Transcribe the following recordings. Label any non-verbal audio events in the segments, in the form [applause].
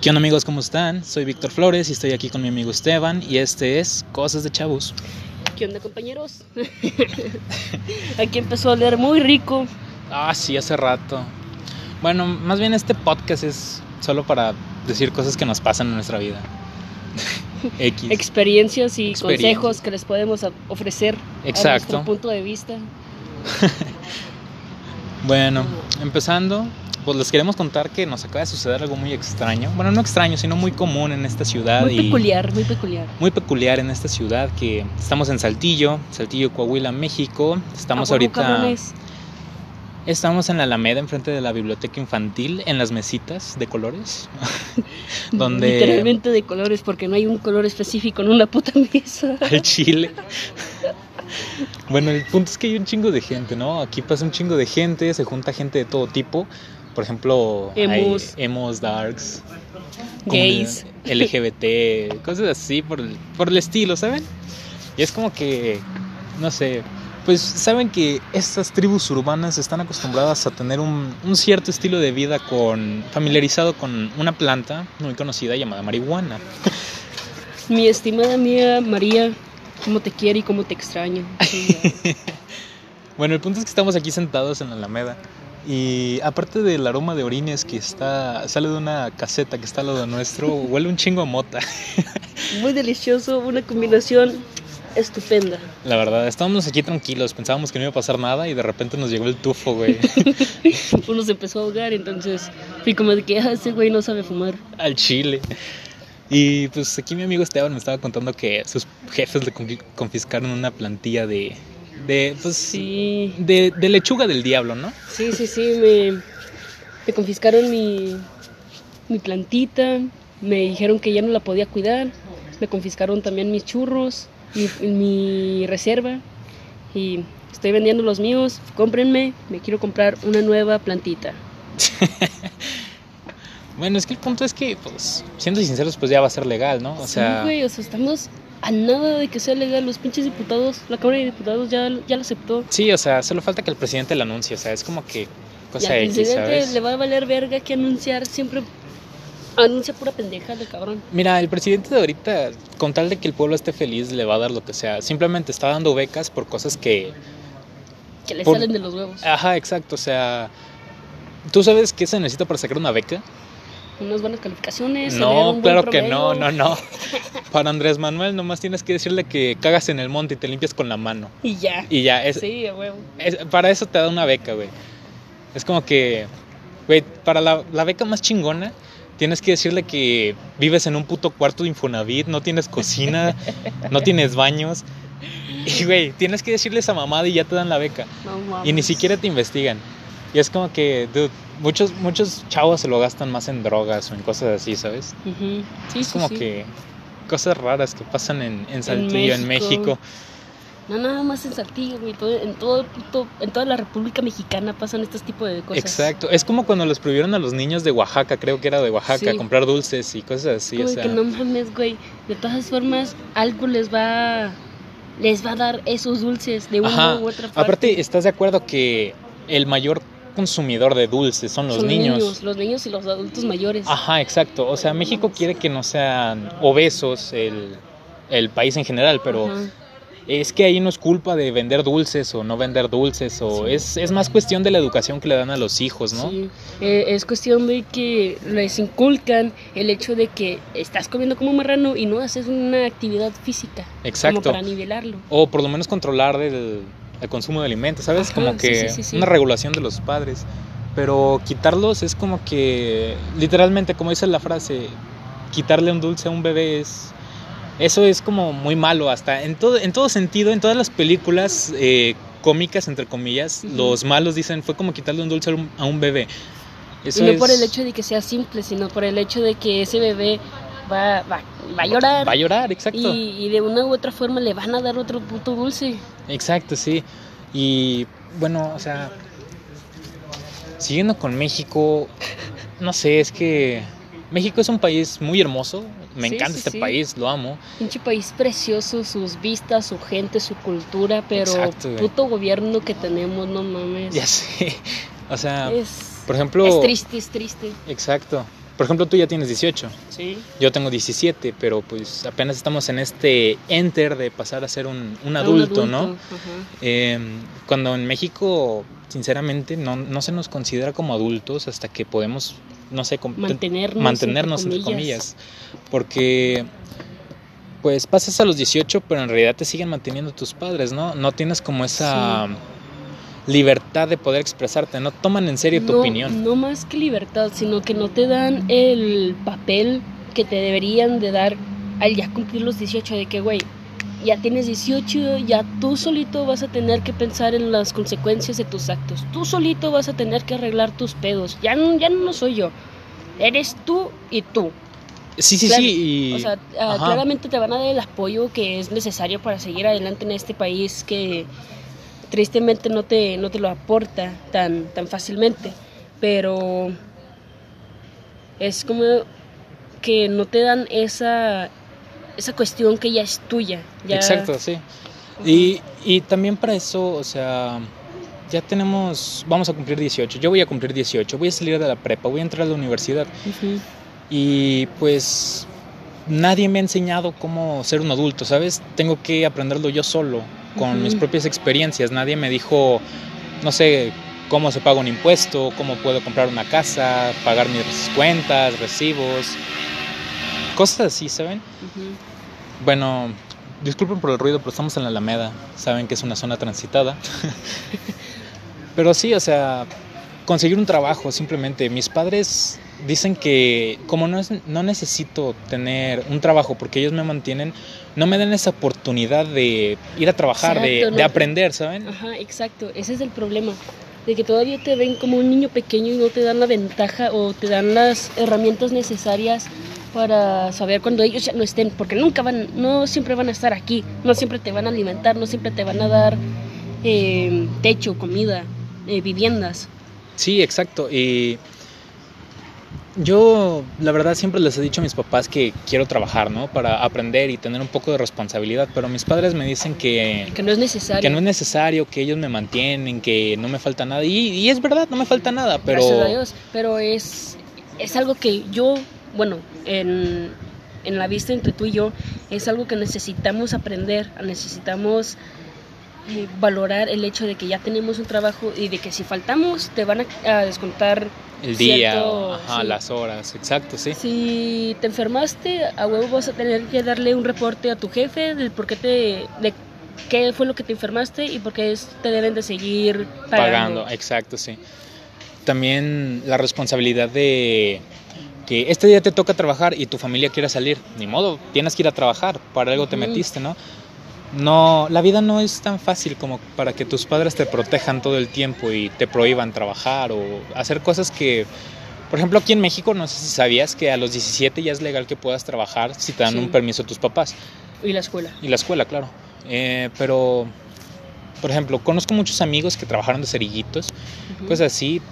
¿Qué onda amigos? ¿Cómo están? Soy Víctor Flores y estoy aquí con mi amigo Esteban y este es Cosas de Chavos. ¿Qué onda compañeros? [laughs] aquí empezó a leer muy rico. Ah, sí, hace rato. Bueno, más bien este podcast es solo para decir cosas que nos pasan en nuestra vida. [laughs] X. Experiencias y consejos que les podemos ofrecer Exacto. a nuestro punto de vista. [laughs] bueno, empezando, pues les queremos contar que nos acaba de suceder algo muy extraño. Bueno, no extraño, sino muy común en esta ciudad. Muy peculiar, muy peculiar. Muy peculiar en esta ciudad que estamos en Saltillo, Saltillo, Coahuila, México. Estamos ahorita... Estamos en la Alameda, enfrente de la biblioteca infantil, en las mesitas de colores. [laughs] donde... Literalmente de colores, porque no hay un color específico en una puta [laughs] mesa. El chile. Bueno, el punto es que hay un chingo de gente, ¿no? Aquí pasa un chingo de gente, se junta gente de todo tipo. Por ejemplo, emos, hay emos darks, gays, LGBT, cosas así por el, por el estilo, ¿saben? Y es como que, no sé, pues saben que estas tribus urbanas están acostumbradas a tener un, un, cierto estilo de vida con familiarizado con una planta muy conocida llamada marihuana. Mi estimada mía María, cómo te quiere y cómo te extraño. [laughs] bueno, el punto es que estamos aquí sentados en la Alameda y aparte del aroma de orines que está sale de una caseta que está al lado nuestro, [laughs] huele un chingo a mota. Muy delicioso, una combinación estupenda. La verdad, estábamos aquí tranquilos, pensábamos que no iba a pasar nada y de repente nos llegó el tufo, güey. [laughs] Uno se empezó a ahogar, entonces fui como de que ah, ese güey no sabe fumar. Al chile. Y pues aquí mi amigo Esteban me estaba contando que sus jefes le confiscaron una plantilla de de, pues, sí. de, de, lechuga del diablo, ¿no? Sí, sí, sí, me, me confiscaron mi, mi plantita, me dijeron que ya no la podía cuidar, me confiscaron también mis churros, mi, mi reserva y estoy vendiendo los míos, cómprenme, me quiero comprar una nueva plantita. [laughs] bueno, es que el punto es que, pues, siendo sinceros, pues ya va a ser legal, ¿no? O sea, güey, o sea, estamos a nada de que sea legal. Los pinches diputados, la Cámara de Diputados ya, ya lo aceptó. Sí, o sea, solo falta que el presidente lo anuncie. O sea, es como que cosa y al presidente le va a valer verga que anunciar siempre. Anuncia pura pendeja de cabrón. Mira, el presidente de ahorita, con tal de que el pueblo esté feliz, le va a dar lo que sea. Simplemente está dando becas por cosas que. Que le salen de los huevos. Ajá, exacto. O sea, ¿tú sabes qué se necesita para sacar una beca? Unas buenas calificaciones. No, claro que no, no, no. [laughs] Para Andrés Manuel nomás tienes que decirle que cagas en el monte y te limpias con la mano. Y ya. Y ya. Es, sí, huevo. para eso te da una beca, güey. Es como que, güey, para la, la beca más chingona tienes que decirle que vives en un puto cuarto de Infonavit, no tienes cocina, [laughs] no tienes baños. Y, güey, tienes que decirle esa mamada y ya te dan la beca. No, y ni siquiera te investigan. Y es como que, dude, muchos, muchos chavos se lo gastan más en drogas o en cosas así, ¿sabes? sí, es como que cosas raras que pasan en, en Saltillo, en México. No, nada más en Saltillo, güey. en, todo en toda la República Mexicana pasan este tipo de cosas. Exacto. Es como cuando los prohibieron a los niños de Oaxaca, creo que era de Oaxaca, comprar dulces y cosas así. o sea... que no mames, güey. De todas formas, algo les va les va a dar esos dulces de una u otra forma. Aparte, ¿estás de acuerdo que el mayor consumidor de dulces son los niños. Los niños y los adultos mayores. Ajá, exacto. O sea, México quiere que no sean obesos el, el país en general, pero es que ahí no es culpa de vender dulces o no vender dulces, o es, es, más cuestión de la educación que le dan a los hijos, ¿no? Sí, eh, es cuestión de que les inculcan el hecho de que estás comiendo como un marrano y no haces una actividad física. Exacto. Como para nivelarlo. O por lo menos controlar el el consumo de alimentos, ¿sabes? como que una regulación de los padres. Pero quitarlos es como que, literalmente, como dice la frase, quitarle un dulce a un bebé es... Eso es como muy malo, hasta en todo, en todo sentido, en todas las películas eh, cómicas, entre comillas, los malos dicen, fue como quitarle un dulce a un, bebé. y no por el hecho de que sea simple, sino por el hecho de que ese bebé va, va, va a llorar. Va a llorar, exacto. Y, de una u otra forma le van a dar otro puto dulce. Exacto, sí. Y bueno, o sea, siguiendo con México, no sé, es que México es un país muy hermoso. Me encanta este país, lo amo. Pinche país precioso, sus vistas, su gente, su cultura, pero puto gobierno que tenemos, no mames. Ya sé. O sea, por ejemplo. Es triste, es triste. Exacto. Por ejemplo, tú ya tienes 18. Sí. Yo tengo 17, pero pues apenas estamos en este enter de pasar a ser un, un, adulto, ¿no? Eh, cuando en México, sinceramente, no, no, se nos considera como adultos hasta que podemos, no sé, mantenernos, mantenernos entre comillas. Porque pues pasas a los 18, pero en realidad te siguen manteniendo tus padres, ¿no? No tienes como esa libertad de poder expresarte, no toman en serio tu opinión. No más que libertad, sino que no te dan el papel que te deberían de dar al ya cumplir los 18, de que, güey, ya tienes 18, ya tú solito vas a tener que pensar en las consecuencias de tus actos, tú solito vas a tener que arreglar tus pedos, ya no, ya no soy yo, eres tú y tú. Sí, sí, sí. O sea, ah, claramente te van a dar el apoyo que es necesario para seguir adelante en este país que tristemente no te, no te lo aporta tan, tan fácilmente, pero es como que no te dan esa, esa cuestión que ya es tuya. Exacto, sí. Y, y, también para eso, o sea, ya tenemos, vamos a cumplir 18, yo voy a cumplir 18, voy a salir de la prepa, voy a entrar a la universidad. Y pues nadie me ha enseñado cómo ser un adulto, ¿sabes? Tengo que aprenderlo yo solo con mis propias experiencias. Nadie me dijo, no sé, cómo se paga un impuesto, cómo puedo comprar una casa, pagar mis cuentas, recibos, cosas así, ¿saben? Bueno, disculpen por el ruido, pero estamos en la Alameda, saben que es una zona transitada. [laughs] pero sí, o sea, conseguir un trabajo simplemente. Mis padres dicen que como no, es, no necesito tener un trabajo porque ellos me mantienen, no me dan esa oportunidad de ir a trabajar, de, aprender, ¿saben? Ajá, exacto, ese es el problema, de que todavía te ven como un niño pequeño y no te dan la ventaja o te dan las herramientas necesarias para saber cuando ellos ya no estén, porque nunca van, no siempre van a estar aquí, no siempre te van a alimentar, no siempre te van a dar eh, techo, comida, eh, viviendas. Sí, exacto, y yo, la verdad, siempre les he dicho a mis papás que quiero trabajar, ¿no? Para aprender y tener un poco de responsabilidad, pero mis padres me dicen que... Que no es necesario. Que no es necesario, que ellos me mantienen, que no me falta nada. Y, es verdad, no me falta nada, pero... Gracias a Dios, pero es, es algo que yo, bueno, en, en la vista entre tú y yo, es algo que necesitamos aprender, necesitamos eh, valorar el hecho de que ya tenemos un trabajo y de que si faltamos te van a, descontar el día, las horas, exacto, sí. Si te enfermaste, a huevo vas a tener que darle un reporte a tu jefe del por qué te de qué fue lo que te enfermaste y por qué te deben de seguir pagando. pagando. Exacto, sí. También la responsabilidad de que este día te toca trabajar y tu familia quiere salir, ni modo, tienes que ir a trabajar, para algo te metiste, ¿no? No, la vida no es tan fácil como para que tus padres te protejan todo el tiempo y te prohíban trabajar o hacer cosas que, por ejemplo, aquí en México, no sé si sabías que a los 17 ya es legal que puedas trabajar si te dan un permiso tus papás. Y la escuela. Y la escuela, claro. Eh, pero, por ejemplo, conozco muchos amigos que trabajaron de cerillitos, pues así.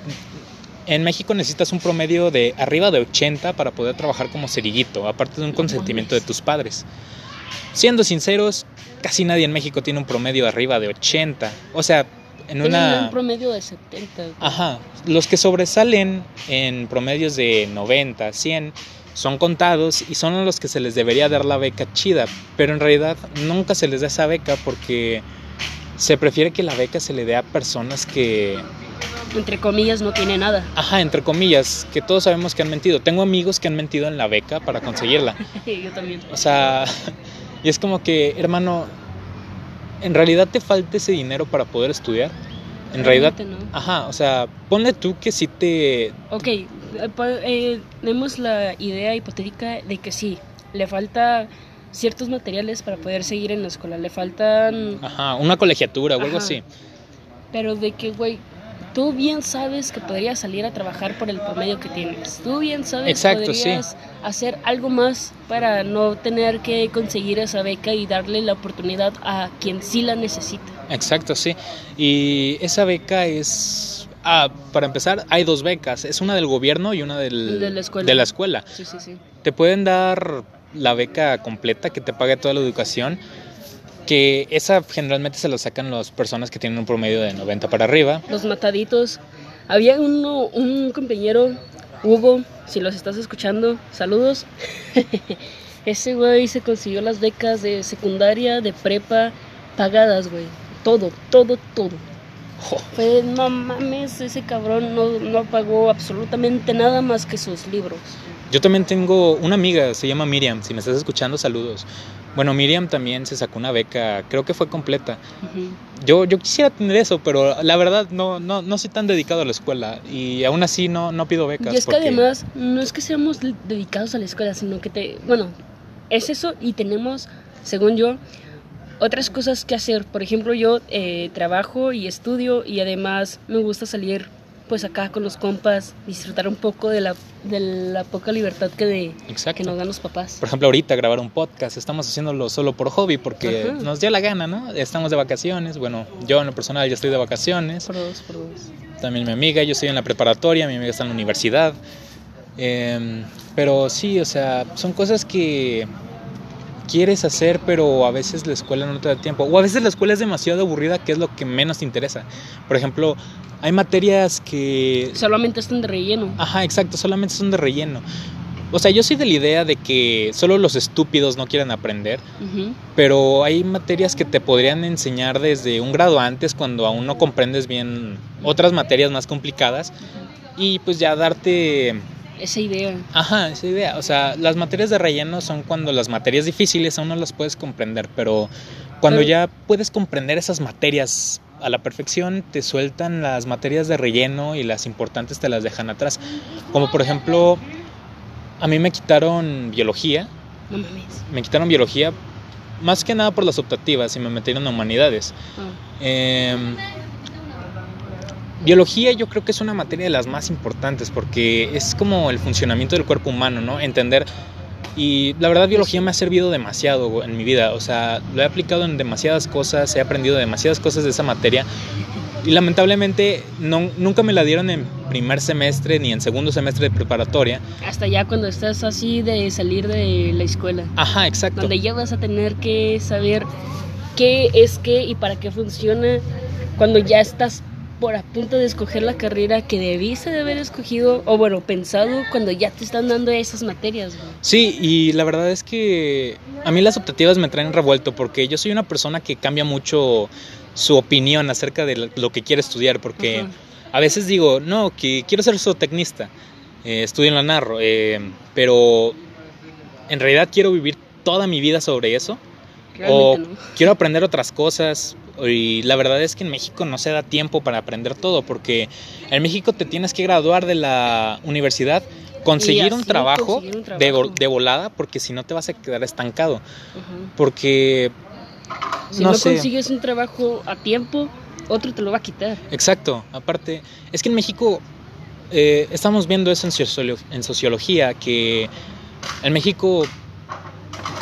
En México necesitas un promedio de arriba de 80 para poder trabajar como cerillito, aparte de un consentimiento de tus padres. Siendo sinceros, casi nadie en México tiene un promedio arriba de 80. O sea, en una... un promedio de 70. Ajá. Los que sobresalen en promedios de 90, 100 son contados y son los que se les debería dar la beca chida, pero en realidad nunca se les da esa beca porque se prefiere que la beca se le dé a personas que entre comillas no tiene nada. Ajá, entre comillas, que todos sabemos que han mentido. Tengo amigos que han mentido en la beca para conseguirla. [laughs] Yo también. O sea, [laughs] y es como que, hermano, ¿en realidad te falta ese dinero para poder estudiar? En realidad, no. ajá, o sea, ponle tú que si te... Ok, eh, eh, tenemos la idea hipotética de que sí, le falta ciertos materiales para poder seguir en la escuela, le faltan... Ajá, una colegiatura o algo así. Pero de que, güey, tú bien sabes que podrías salir a trabajar por el promedio que tienes. Tú bien sabes que podrías hacer algo más para no tener que conseguir esa beca y darle la oportunidad a quien sí la necesita. Exacto, sí. Y esa beca es... Ah, para empezar, hay dos becas. Es una del gobierno y una del, de, la escuela. de la escuela. Sí, sí, sí. Te pueden dar la beca completa que te pague toda la educación que esa generalmente se lo sacan las personas que tienen un promedio de 90 para arriba. Los mataditos. Había uno, un compañero Hugo, si los estás escuchando, saludos. [laughs] Ese güey se consiguió las becas de secundaria, de prepa, pagadas, güey. Todo, todo, todo. Pues no mames, ese cabrón no, no pagó absolutamente nada más que sus libros. Yo también tengo una amiga, se llama Miriam, si me estás escuchando, saludos. Bueno, Miriam también se sacó una beca, creo que fue completa. yo, yo quisiera tener eso, pero la verdad no, no, no soy tan dedicado a la escuela y aún así no, no pido becas. Y es que además no es que seamos dedicados a la escuela, sino que te, bueno, es eso y tenemos, según yo, otras cosas que hacer. Por ejemplo, yo eh, trabajo y estudio y además me gusta salir pues acá con los compas, disfrutar un poco de la, de la poca libertad que, de, que nos dan los papás. Por ejemplo, ahorita grabar un podcast, estamos haciéndolo solo por hobby porque nos dio la gana, ¿no? Estamos de vacaciones, bueno, yo en lo personal ya estoy de vacaciones. Por dos, por dos. También mi amiga, yo estoy en la preparatoria, mi amiga está en la universidad. Em, pero sí, o sea, son cosas que quieres hacer, pero a veces la escuela no te da tiempo. O a veces la escuela es demasiado aburrida, que es lo que menos te interesa. Por ejemplo, hay materias que... Solamente están de relleno. Ajá, exacto, solamente son de relleno. O sea, yo soy de la idea de que solo los estúpidos no quieren aprender, pero hay materias que te podrían enseñar desde un grado antes cuando aún no comprendes bien otras materias más complicadas y pues ya darte esa idea. Ajá, esa idea. O sea, las materias de relleno son cuando las materias difíciles aún no las puedes comprender, pero cuando ya puedes comprender esas materias a la perfección, te sueltan las materias de relleno y las importantes te las dejan atrás. Como por ejemplo, a mí me quitaron biología. No Me quitaron biología más que nada por las optativas y me metieron a humanidades. Em, Biología yo creo que es una materia de las más importantes porque es como el funcionamiento del cuerpo humano, ¿no? Entender. Y la verdad biología me ha servido demasiado en mi vida, o sea, lo he aplicado en demasiadas cosas, he aprendido demasiadas cosas de esa materia y lamentablemente no, nunca me la dieron en primer semestre ni en segundo semestre de preparatoria. Hasta ya cuando estás así de salir de la escuela. Ajá, exacto. Donde ya vas a tener que saber qué es qué y para qué funciona cuando ya estás por a punto de escoger la carrera que debiste de haber escogido o bueno, pensado cuando ya te están dando esas materias. Sí, y la verdad es que a mí las optativas me traen revuelto porque yo soy una persona que cambia mucho su opinión acerca de lo que quiere estudiar porque a veces digo, no, que quiero ser zootecnista, eh, estudio en la Narro, eh, pero en realidad quiero vivir toda mi vida sobre eso. o quiero aprender otras cosas, y la verdad es que en México no se da tiempo para aprender todo, porque en México te tienes que graduar de la universidad, conseguir, un trabajo, De, volada, porque si no te vas a quedar estancado. Porque... Si no, consigues un trabajo a tiempo, otro te lo va a quitar. Exacto, aparte, es que en México eh, estamos viendo eso en, en sociología, que en México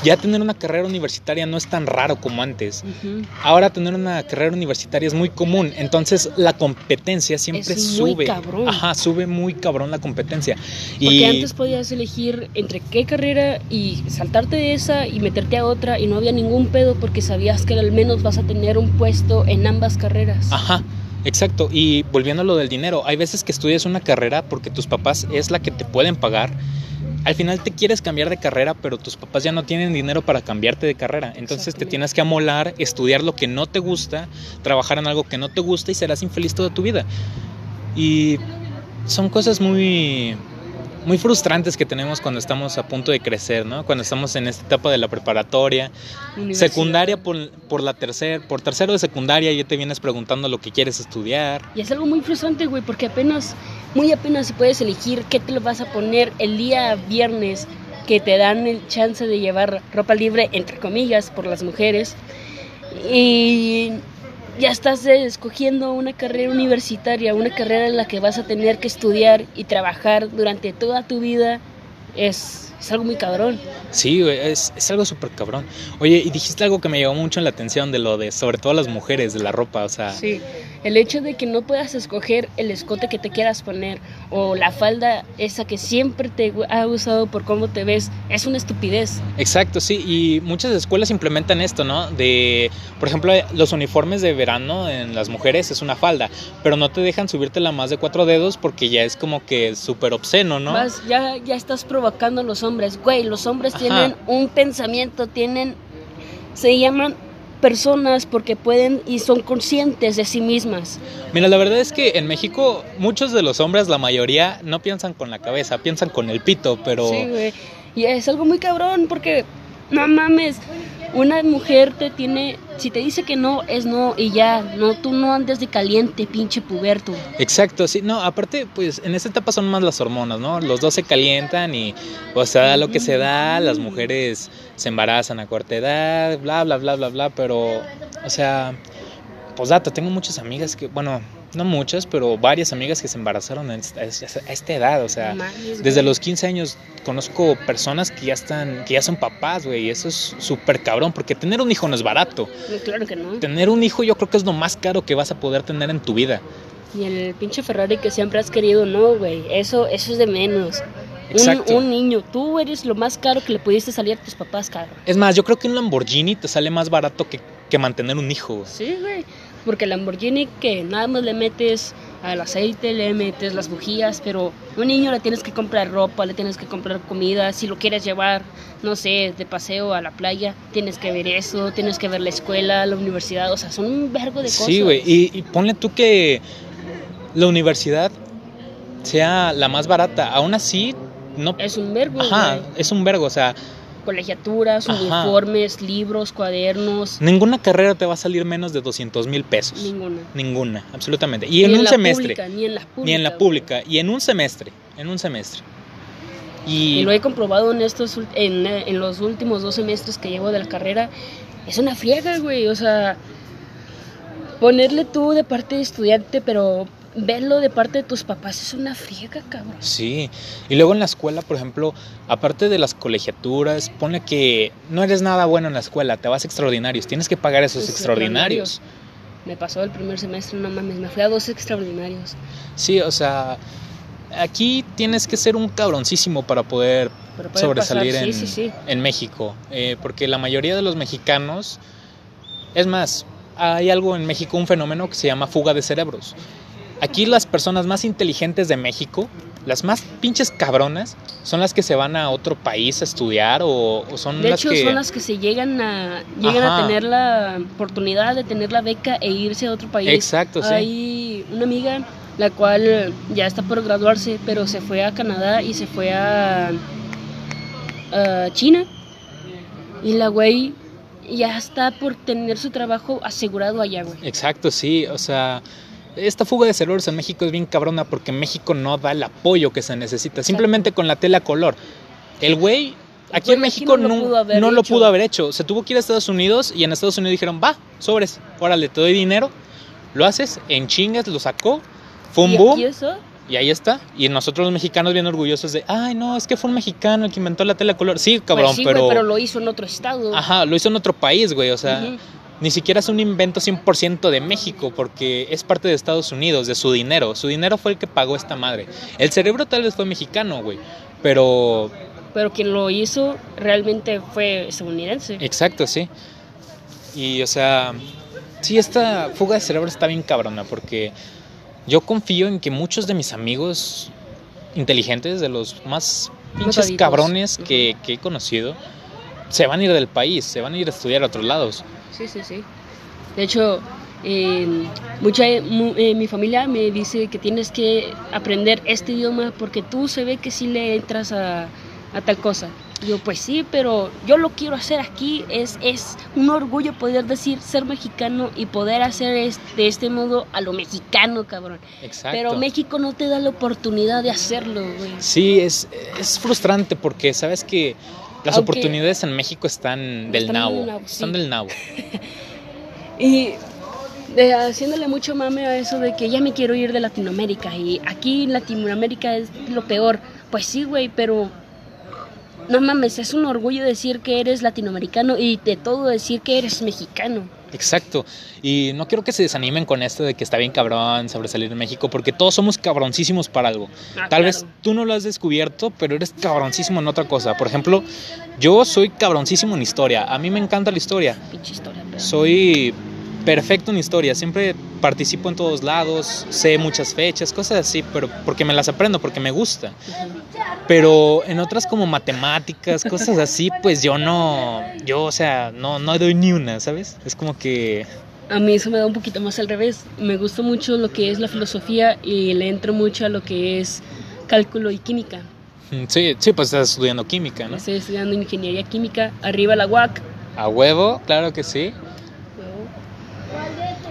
ya tener una carrera universitaria no es tan raro como antes. Ahora tener una carrera universitaria es muy común, entonces la competencia siempre es sube. Muy cabrón. Ajá, sube muy cabrón la competencia. Porque y... antes podías elegir entre qué carrera y saltarte de esa y meterte a otra y no había ningún pedo porque sabías que al menos vas a tener un puesto en ambas carreras. Ajá. Exacto, y volviendo a lo del dinero, hay veces que estudias una carrera porque tus papás es la que te pueden pagar al final te quieres cambiar de carrera, pero tus papás ya no tienen dinero para cambiarte de carrera. Entonces te tienes que amolar, estudiar lo que no te gusta, trabajar en algo que no te gusta y serás infeliz toda tu vida. Y son cosas muy muy frustrantes que tenemos cuando estamos a punto de crecer, ¿no? Cuando estamos en esta etapa de la preparatoria, secundaria por, por la tercera, por tercero de secundaria ya te vienes preguntando lo que quieres estudiar. Y es algo muy frustrante, güey, porque apenas, muy apenas puedes elegir qué te lo vas a poner el día viernes que te dan el chance de llevar ropa libre, entre comillas, por las mujeres. Y ya estás escogiendo una carrera universitaria, una carrera en la que vas a tener que estudiar y trabajar durante toda tu vida, es, algo muy cabrón. Sí, es, es algo súper cabrón. Oye, y dijiste algo que me llamó mucho la atención de lo de, sobre todo las mujeres, de la ropa, o sea. Sí, El hecho de que no puedas escoger el escote que te quieras poner o la falda esa que siempre te ha gustado por cómo te ves es una estupidez. Exacto, sí, y muchas escuelas implementan esto, ¿no? De, por ejemplo, los uniformes de verano en las mujeres es una falda, pero no te dejan subírtela más de cuatro dedos porque ya es como que súper obsceno, ¿no? ya, ya estás provocando a los hombres, güey, los hombres tienen un pensamiento, tienen, se llaman personas porque pueden y son conscientes de sí mismas. Mira, la verdad es que en México muchos de los hombres, la mayoría, no piensan con la cabeza, piensan con el pito, pero... Sí, güey. Y es algo muy cabrón porque, no mames, una mujer te tiene, si te dice que no, es no y ya, no, tú no andes de caliente, pinche puberto. Exacto, sí, no, aparte, pues en esta etapa son más las hormonas, ¿no? Los dos se calientan y, o sea, lo que se da, las mujeres se embarazan a corta edad, bla, bla, bla, bla, bla, pero, o sea, pues data, tengo muchas amigas que, bueno, no muchas, pero varias amigas que se embarazaron a esta, edad, o sea, desde los 15 años conozco personas que ya están, que ya son papás, güey, y eso es súper cabrón, porque tener un hijo no es barato. Claro que no. Tener un hijo yo creo que es lo más caro que vas a poder tener en tu vida. Y el pinche Ferrari que siempre has querido, no, güey, eso, eso es de menos. Un, un, niño, tú eres lo más caro que le pudiste salir a tus papás, cabrón. Es más, yo creo que un Lamborghini te sale más barato que, que mantener un hijo. Sí, güey. Porque el Lamborghini que nada más le metes al aceite, le metes las bujías, pero un niño le tienes que comprar ropa, le tienes que comprar comida, si lo quieres llevar, no sé, de paseo a la playa, tienes que ver eso, tienes que ver la escuela, la universidad, o sea, son un vergo de cosas. Sí, güey, y, y ponle tú que la universidad sea la más barata, aún así no... Es un vergo. Ajá, es un vergo, o sea colegiaturas, uniformes, libros, cuadernos. Ninguna carrera te va a salir menos de 200 mil pesos. Ninguna. Ninguna, absolutamente. Y en un semestre. ni en la pública. Ni en la pública. Y en un semestre. En un semestre. Y, lo he comprobado en, estos, en, en los últimos dos semestres que llevo de la carrera. Es una friega, güey. O sea, ponerle tú de parte de estudiante, pero verlo de parte de tus papás es una friega, cabrón. Sí, y luego en la escuela, por ejemplo, aparte de las colegiaturas, pone que no eres nada bueno en la escuela, te vas a extraordinarios, tienes que pagar esos extraordinarios. Me pasó el primer semestre, no mames, me fui a dos extraordinarios. Sí, o sea, aquí tienes que ser un cabroncísimo para poder, sobresalir en, en, México, eh, porque la mayoría de los mexicanos, es más, hay algo en México, un fenómeno que se llama fuga de cerebros. Aquí las personas más inteligentes de México, las más pinches cabronas, son las que se van a otro país a estudiar o, son de las hecho, son las que se llegan a llegan a tener la oportunidad de tener la beca e irse a otro país. Exacto, sí. Hay una amiga la cual ya está por graduarse, pero se fue a Canadá y se fue a, a China. Y la güey ya está por tener su trabajo asegurado allá, güey. Exacto, sí, o sea, esta fuga de cerebros en México es bien cabrona porque México no da el apoyo que se necesita, simplemente con la tela color. El güey aquí en México no, lo, pudo haber hecho. Se tuvo que ir a Estados Unidos y en Estados Unidos dijeron, va, sobres, órale, te doy dinero, lo haces, en chingas, lo sacó, fue un boom. Y ahí está. Y nosotros los mexicanos bien orgullosos de, ay, no, es que fue un mexicano el que inventó la tela color. Sí, cabrón, pues pero... pero lo hizo en otro estado. Ajá, lo hizo en otro país, güey, o sea ni siquiera es un invento 100% de México, porque es parte de Estados Unidos, de su dinero. Su dinero fue el que pagó esta madre. El cerebro tal vez fue mexicano, güey, pero... Pero quien lo hizo realmente fue estadounidense. Exacto, sí. Y, o sea, sí, esta fuga de cerebro está bien cabrona, porque yo confío en que muchos de mis amigos inteligentes, de los más pinches cabrones que, que he conocido, se van a ir del país, se van a ir a estudiar a otros lados. Sí, sí, sí. De hecho, mucha, eh, mi familia me dice que tienes que aprender este idioma porque tú se ve que sí le entras a, tal cosa. yo, pues sí, pero yo lo quiero hacer aquí. Es, es un orgullo poder decir ser mexicano y poder hacer de este modo a lo mexicano, cabrón. Exacto. Pero México no te da la oportunidad de hacerlo, güey. Sí, es, es frustrante porque sabes que las oportunidades en México están del nabo. Están del nabo. y de, haciéndole mucho mame a eso de que ya me quiero ir de Latinoamérica y aquí Latinoamérica es lo peor. Pues sí, güey, pero no mames, es un orgullo decir que eres latinoamericano y de todo decir que eres mexicano. Exacto. Y no quiero que se desanimen con esto de que está bien cabrón sobresalir en México, porque todos somos cabroncísimos para algo. Ah, Tal claro. vez tú no lo has descubierto, pero eres cabroncísimo en otra cosa. Por ejemplo, yo soy cabroncísimo en historia. A mí me encanta la historia. Pinche historia, pero- Soy perfecto en historia. Siempre participo en todos lados, sé muchas fechas, cosas así, pero porque me las aprendo, porque me gusta. Pero en otras como matemáticas, cosas así, pues yo no, yo, o sea, no, no doy ni una, ¿sabes? Es como que A mí eso me da un poquito más al revés. Me gusta mucho lo que es la filosofía y le entro mucho a lo que es cálculo y química. Mm, Sí, sí, pues estás estudiando química, ¿no? Estoy estudiando ingeniería química, arriba la UAC. A huevo, claro que sí.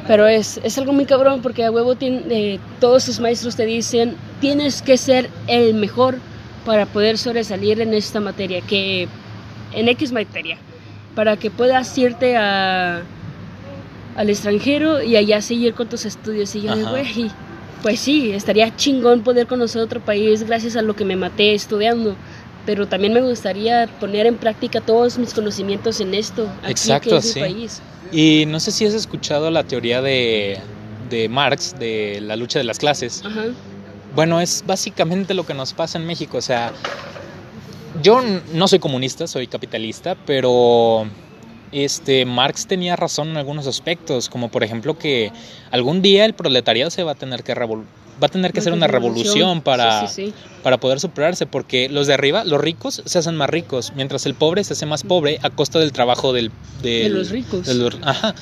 Pero es, es algo muy cabrón porque a huevo tien- eh, todos tus maestros te dicen tienes que ser el mejor para poder sobresalir en esta materia, que en X materia, para que puedas irte a, al extranjero y allá seguir con tus estudios. Y yo de güey, pues sí, estaría chingón poder conocer otro país gracias a lo que me maté estudiando. Pero también me gustaría poner en práctica todos mis conocimientos en esto, aquí Exacto, que es sí. mi país. Y no sé si has escuchado la teoría de, de Marx, de la lucha de las clases. Ajá. Bueno, es básicamente lo que nos pasa en México. O sea, yo no soy comunista, soy capitalista, pero este Marx tenía razón en algunos aspectos, como por ejemplo que algún día el proletariado se va a tener que revol- va a tener que hacer una revolución para, Sí, sí, sí. para poder superarse, porque los de arriba, los ricos, se hacen más ricos, mientras el pobre se hace más pobre a costa del trabajo del... De los ricos. de los- ajá.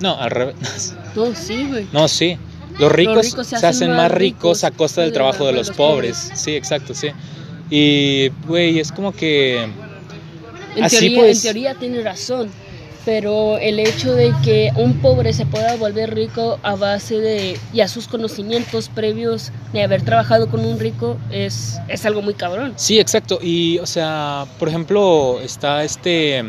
No, al revés. [laughs] No, sí, güey. No, sí. Los ricos, ricos se, hacen más ricos a costa del de trabajo de de los, los pobres. pobres. Sí, exacto, sí. Y, güey, es como que... En, Así teoría, pues. en teoría tiene razón, pero el hecho de que un pobre se pueda volver rico a base de ya sus conocimientos previos de haber trabajado con un rico es, es algo muy cabrón. Sí, exacto. Y, o sea, por ejemplo, está este...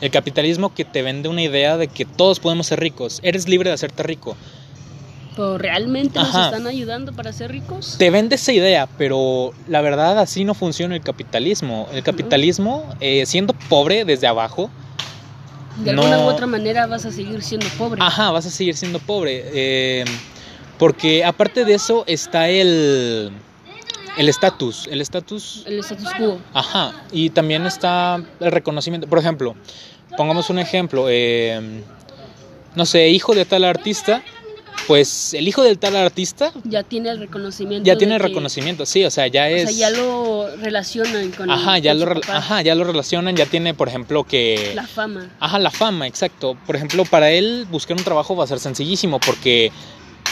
El capitalismo que te vende una idea de que todos podemos ser ricos. Eres libre de hacerte rico. Pero realmente nos están ayudando para ser ricos. Te vende esa idea, pero la verdad así no funciona el capitalismo. El capitalismo, eh, siendo pobre desde abajo, De alguna u otra manera vas a seguir siendo pobre. Ajá, vas a seguir siendo pobre. eh, porque aparte de eso está el el estatus. El estatus. El status quo. Ajá. Y también está el reconocimiento. Por ejemplo, pongamos un ejemplo. eh, no sé, hijo de tal artista. Pues el hijo del tal artista Ya tiene el reconocimiento. ya tiene el reconocimiento. Sí, o sea, ya O es. sea, ya lo relacionan con, Ajá, ya con lo, su re- papá. ajá, ya lo relacionan. Ya tiene, por ejemplo, que. La fama. Ajá, la fama, exacto. Por ejemplo, para él buscar un trabajo va a ser sencillísimo porque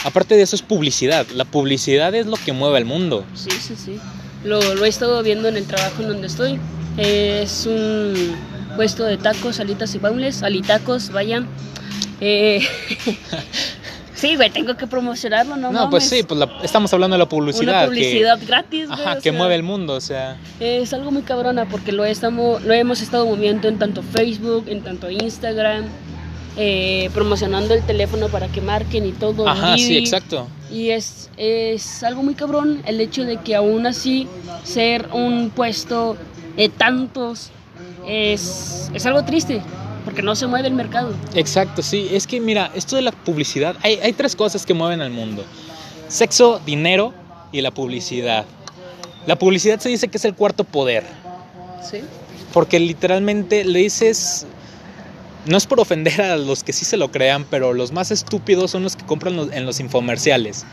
aparte de eso es publicidad. La publicidad es lo que mueve al mundo. Sí, sí, sí. Lo, lo he estado viendo en el trabajo en donde estoy. Es un puesto de tacos, alitas y baules. Alitacos, vayan. Eh, [laughs] sí, güey, tengo que promocionarlo, ¿no? No, pues mames. sí, pues la- estamos hablando de la publicidad. Una publicidad gratis, que, güey. ajá, que sea, mueve el mundo, o sea. Es algo muy cabrona porque lo, estamos, lo hemos estado moviendo en tanto Facebook, en tanto Instagram, eh, promocionando el teléfono para que marquen y todo. Ajá, sí, exacto. Y es, es algo muy cabrón el hecho de que aún así ser un puesto de tantos es, es algo triste, porque no se mueve el mercado. Exacto, sí. Es que mira, esto de la publicidad, hay, hay tres cosas que mueven al mundo. Sexo, dinero y la publicidad. La publicidad se dice que es el cuarto poder. ¿Sí? Porque literalmente le dices. No es por ofender a los que sí se lo crean, pero los más estúpidos son los que compran los- en los infomerciales.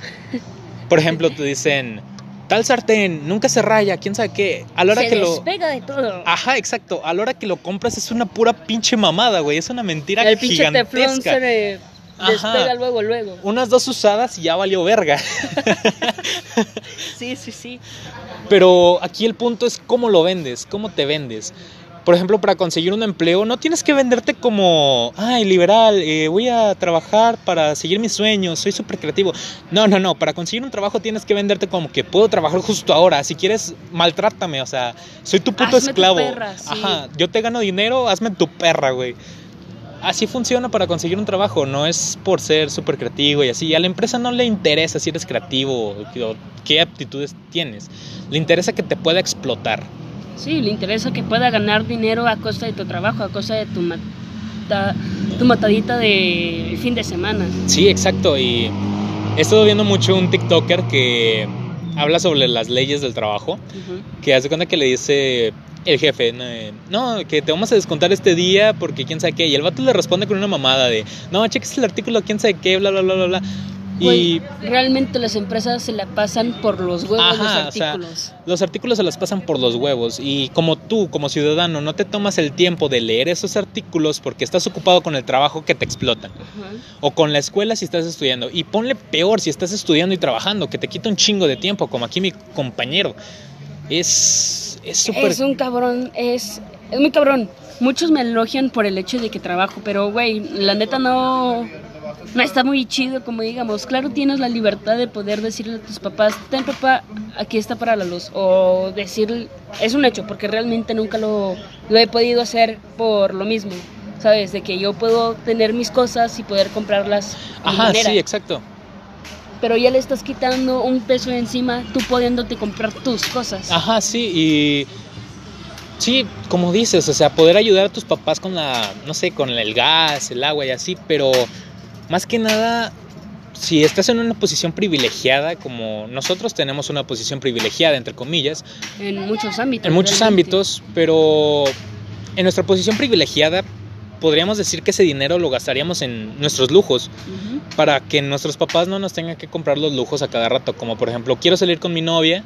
Por ejemplo, te dicen, tal sartén, nunca se raya, quién sabe qué. A la hora se que lo. despega de todo. Ajá, exacto. A la hora que lo compras es una pura pinche mamada, güey. Es una mentira el pinche teflón gigantesca. se le Ajá. despega luego, luego. Unas dos usadas y ya valió verga. [laughs] Sí, sí, sí. Pero aquí el punto es cómo lo vendes, cómo te vendes. Por ejemplo, para conseguir un empleo no tienes que venderte como, ay, liberal, eh, voy a trabajar para seguir mis sueños, soy súper creativo. No, no, no, para conseguir un trabajo tienes que venderte como que puedo trabajar justo ahora. Si quieres, maltrátame, o sea, soy tu puto Hazme tu esclavo. perra, sí. Ajá, yo te gano dinero, hazme tu perra, güey. Así funciona para conseguir un trabajo, no es por ser súper creativo y así. A la empresa no le interesa si eres creativo o qué aptitudes tienes. Le interesa que te pueda explotar. Sí, le interesa que pueda ganar dinero a costa de tu trabajo, a costa de tu, ma- ta- tu matadita de fin de semana. Sí, exacto. Y he estado viendo mucho un TikToker que habla sobre las leyes del trabajo, que hace cuenta que le dice el jefe, no, que te vamos a descontar este día porque quién sabe qué, y el vato le responde con una mamada de, no, cheques el artículo, quién sabe qué, bla, bla, bla, bla, bla. Y realmente las empresas se la pasan por los huevos los artículos. los artículos se las pasan por los huevos y como tú, como ciudadano, no te tomas el tiempo de leer esos artículos porque estás ocupado con el trabajo que te explotan. O con la escuela si estás estudiando. Y ponle peor si estás estudiando y trabajando, que te quita un chingo de tiempo, como aquí mi compañero. Es es súper... Es un cabrón, es, es muy cabrón. Muchos me elogian por el hecho de que trabajo, pero güey, la neta no está muy chido, como digamos. Claro, tienes la libertad de poder decirle a tus papás, ten papá, aquí está para la luz. O decir, es un hecho, porque realmente nunca lo, lo he podido hacer por lo mismo. ¿Sabes? De que yo puedo tener mis cosas y poder comprarlas. Ajá, sí, exacto. Pero ya le estás quitando un peso encima, tú pudiéndote comprar tus cosas. Ajá, sí, y Sí, como dices, o sea, poder ayudar a tus papás con la, no sé, con el gas, el agua y así, pero más que nada, si estás en una posición privilegiada, como nosotros tenemos una posición privilegiada, entre comillas. En muchos ámbitos. En muchos ámbitos, pero en nuestra posición privilegiada podríamos decir que ese dinero lo gastaríamos en nuestros lujos, para que nuestros papás no nos tengan que comprar los lujos a cada rato, como por ejemplo, quiero salir con mi novia,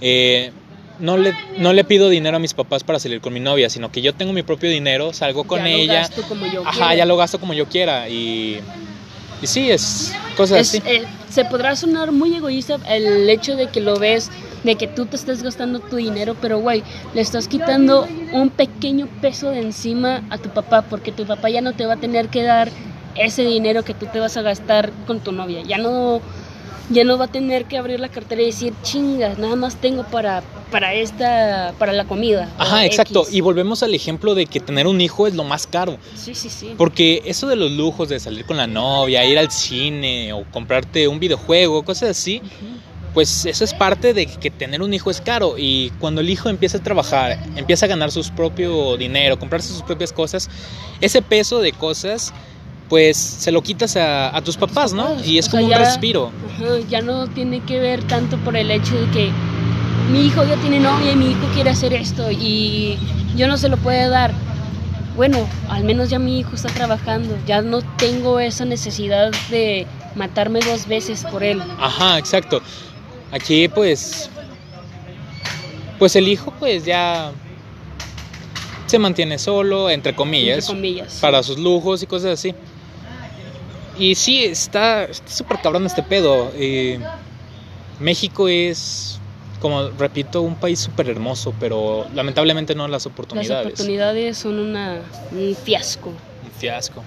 eh, no le, no le pido dinero a mis papás para salir con mi novia, sino que yo tengo mi propio dinero, salgo con ella. Lo gasto como yo Ajá, ya lo gasto como yo quiera. Y, y sí, es cosas así. Eh, se podrá sonar muy egoísta el hecho de que lo ves, de que tú te estás gastando tu dinero, pero güey, le estás quitando un pequeño peso de encima a tu papá, porque tu papá ya no te va a tener que dar ese dinero que tú te vas a gastar con tu novia. Ya no ya no va a tener que abrir la cartera y decir, chingas, nada más tengo para, para esta, para la comida. Ajá, exacto. Y volvemos al ejemplo de que tener un hijo es lo más caro. Sí, sí, sí. Porque eso de los lujos, de salir con la novia, ir al cine o comprarte un videojuego, cosas así, pues eso es parte de que tener un hijo es caro. Y cuando el hijo empieza a trabajar, empieza a ganar su propio dinero, comprarse sus propias cosas, ese peso de cosas pues se lo quitas a, tus papás, ¿no? Y es como un respiro. ya no tiene que ver tanto por el hecho de que mi hijo ya tiene novia y mi hijo quiere hacer esto y yo no se lo puedo dar. Bueno, al menos ya mi hijo está trabajando, ya no tengo esa necesidad de matarme dos veces por él. Ajá, exacto. Aquí pues pues el hijo pues ya se mantiene solo, entre comillas, entre comillas para sus lujos y cosas así. Y sí, está súper cabrón este pedo. Eh, México es, como repito, un país súper hermoso, pero lamentablemente no las oportunidades. Las oportunidades son una, un fiasco. Un fiasco.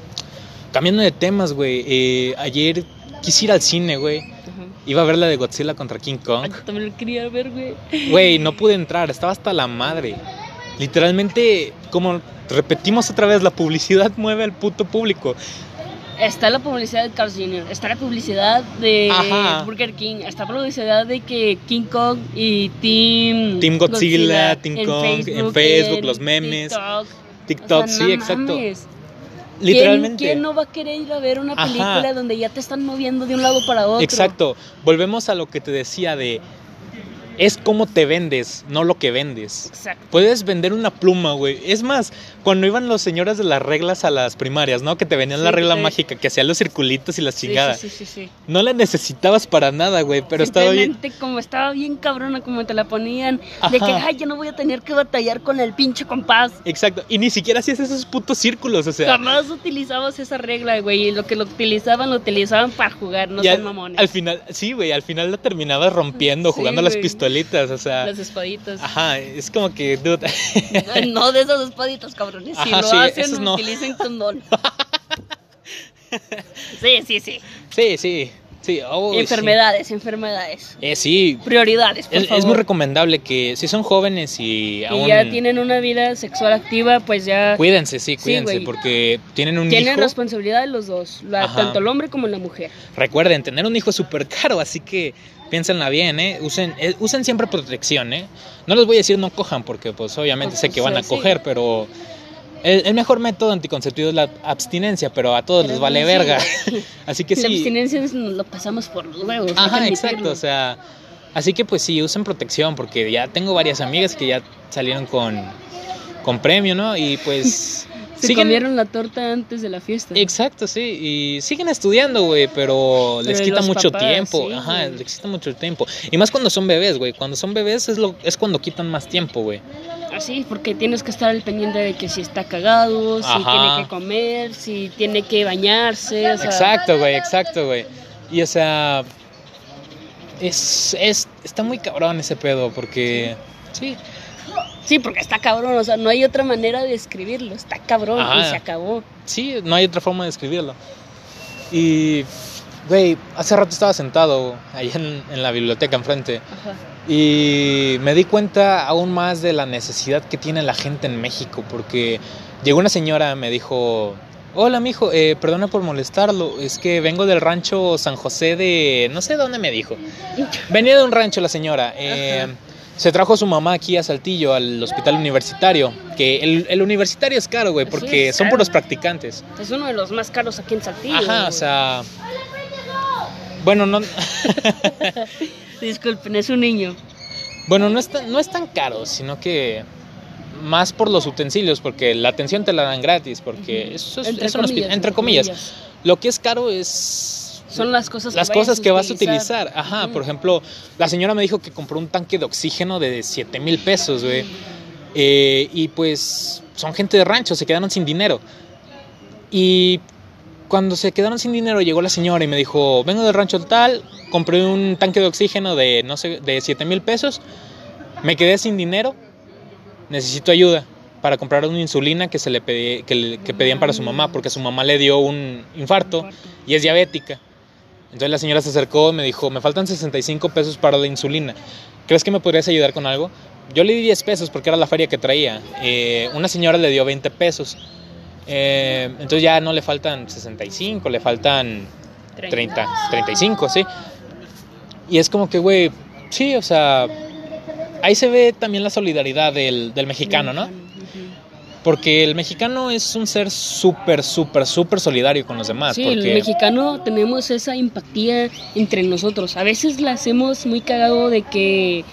Cambiando de temas, güey. Eh, ayer quise ir al cine, güey. Iba a ver la de Godzilla contra King Kong. también lo quería ver, güey. Güey, no pude entrar, estaba hasta la madre. Literalmente, como repetimos otra vez, la publicidad [laughs] mueve al puto público está la publicidad de Carl Jr., está la publicidad de Burger King, está la publicidad de que King Kong y Team, Team Godzilla, Team Kong, en Facebook, los memes, TikTok, sí, exacto. Literalmente. ¿Quién, no va a querer ir a ver una película donde ya te están moviendo de un lado para otro? Exacto. Volvemos a lo que te decía de es cómo te vendes, no lo que vendes. Exacto. Puedes vender una pluma, güey. Es más, cuando iban los señores de las reglas a las primarias, ¿no? Que te venían la regla mágica, que hacían los circulitos y las chingadas. Sí, sí, sí, No la necesitabas para nada, güey, pero estaba bien. como estaba bien cabrona, como te la ponían, de que, ay, ya no voy a tener que batallar con el pinche compás. Exacto, y ni siquiera hacías esos putos círculos, o sea. Jamás utilizabas esa regla, güey, y lo que lo utilizaban, lo utilizaban para jugar, no son mamones. Al final, sí, güey, al final la terminabas rompiendo, jugando las pistolitas, o sea. Las espaditas. Ajá, es como que, dude. [laughs] no de esas espaditas, cabrones. Si lo hacen, no. utilicen condón. [laughs] sí, sí, sí. Sí, sí. Sí, enfermedades, enfermedades. Eh, sí. Prioridades. Por es, favor. es, muy recomendable que si son jóvenes y, y ya tienen una vida sexual activa, pues ya. Cuídense, sí, cuídense, porque tienen un tienen responsabilidad de los dos, tanto el hombre como la mujer. Recuerden, tener un hijo es súper caro, así que piénsenla bien, ¿eh? Usen, eh, usen siempre protección, ¿eh? No les voy a decir no cojan, porque pues obviamente sé que van a coger, pero el, mejor método anticonceptivo es la abstinencia, pero a todos les vale verga. [laughs] [laughs] así que sí. La abstinencia nos lo pasamos por los huevos. Ajá, exacto, o sea, así que pues sí, usen protección, porque ya tengo varias amigas que ya salieron con, con premio, ¿no? Y pues... [laughs] Se comieron la torta antes de la fiesta. Exacto, sí. Y siguen estudiando, güey, pero, les quita mucho tiempo. Ajá, les quita mucho tiempo. Y más cuando son bebés, güey. Cuando son bebés es, lo, es cuando quitan más tiempo, güey. Así, porque tienes que estar al pendiente de que si está cagado, si tiene que comer, si tiene que bañarse. Exacto, güey, exacto, güey. Y o sea, es, es, está muy cabrón ese pedo, porque sí. Sí, porque está cabrón, o sea, no hay otra manera de escribirlo, está cabrón y se acabó. Sí, no hay otra forma de escribirlo. Y, güey, hace rato estaba sentado ahí en, en la biblioteca enfrente Ajá. y me di cuenta aún más de la necesidad que tiene la gente en México, porque llegó una señora, me dijo, hola mijo, eh, perdona por molestarlo, es que vengo del rancho San José de, no sé dónde me dijo, venía de un rancho la señora. Eh, se trajo a su mamá aquí a Saltillo, al hospital universitario. Que el, universitario es caro, güey, porque son puros practicantes. Es uno de los más caros aquí en Saltillo. Ajá, o sea. Bueno, no. [laughs] Disculpen, es un niño. Bueno, no es, tan, no es tan caro, sino que más por los utensilios, porque la atención te la dan gratis, porque eso es, entre, comillas, entre comillas. Lo que es caro es son las cosas que, las cosas que vas a utilizar. Ajá, por ejemplo, la señora me dijo que compró un tanque de oxígeno de 7 mil pesos, güey. Eh, y pues son gente de rancho, se quedaron sin dinero. Y cuando se quedaron sin dinero llegó la señora y me dijo, vengo del rancho tal, compré un tanque de oxígeno de, no sé, de 7 mil pesos, me quedé sin dinero, necesito ayuda para comprar una insulina que se le que, que pedían para su mamá, porque su mamá le dio un infarto y es diabética. Entonces la señora se acercó y me dijo, me faltan 65 pesos para la insulina. ¿Crees que me podrías ayudar con algo? Yo le di 10 pesos porque era la feria que traía. Eh, una señora le dio 20 pesos. Eh, entonces ya no le faltan 65, le faltan 30, 35, sí. Y es como que, güey, sí, o sea, ahí se ve también la solidaridad del, del mexicano, ¿no? Porque el mexicano es un ser súper, súper, súper solidario con los demás. Sí, el mexicano tenemos esa empatía entre nosotros. A veces la hacemos muy cagado de que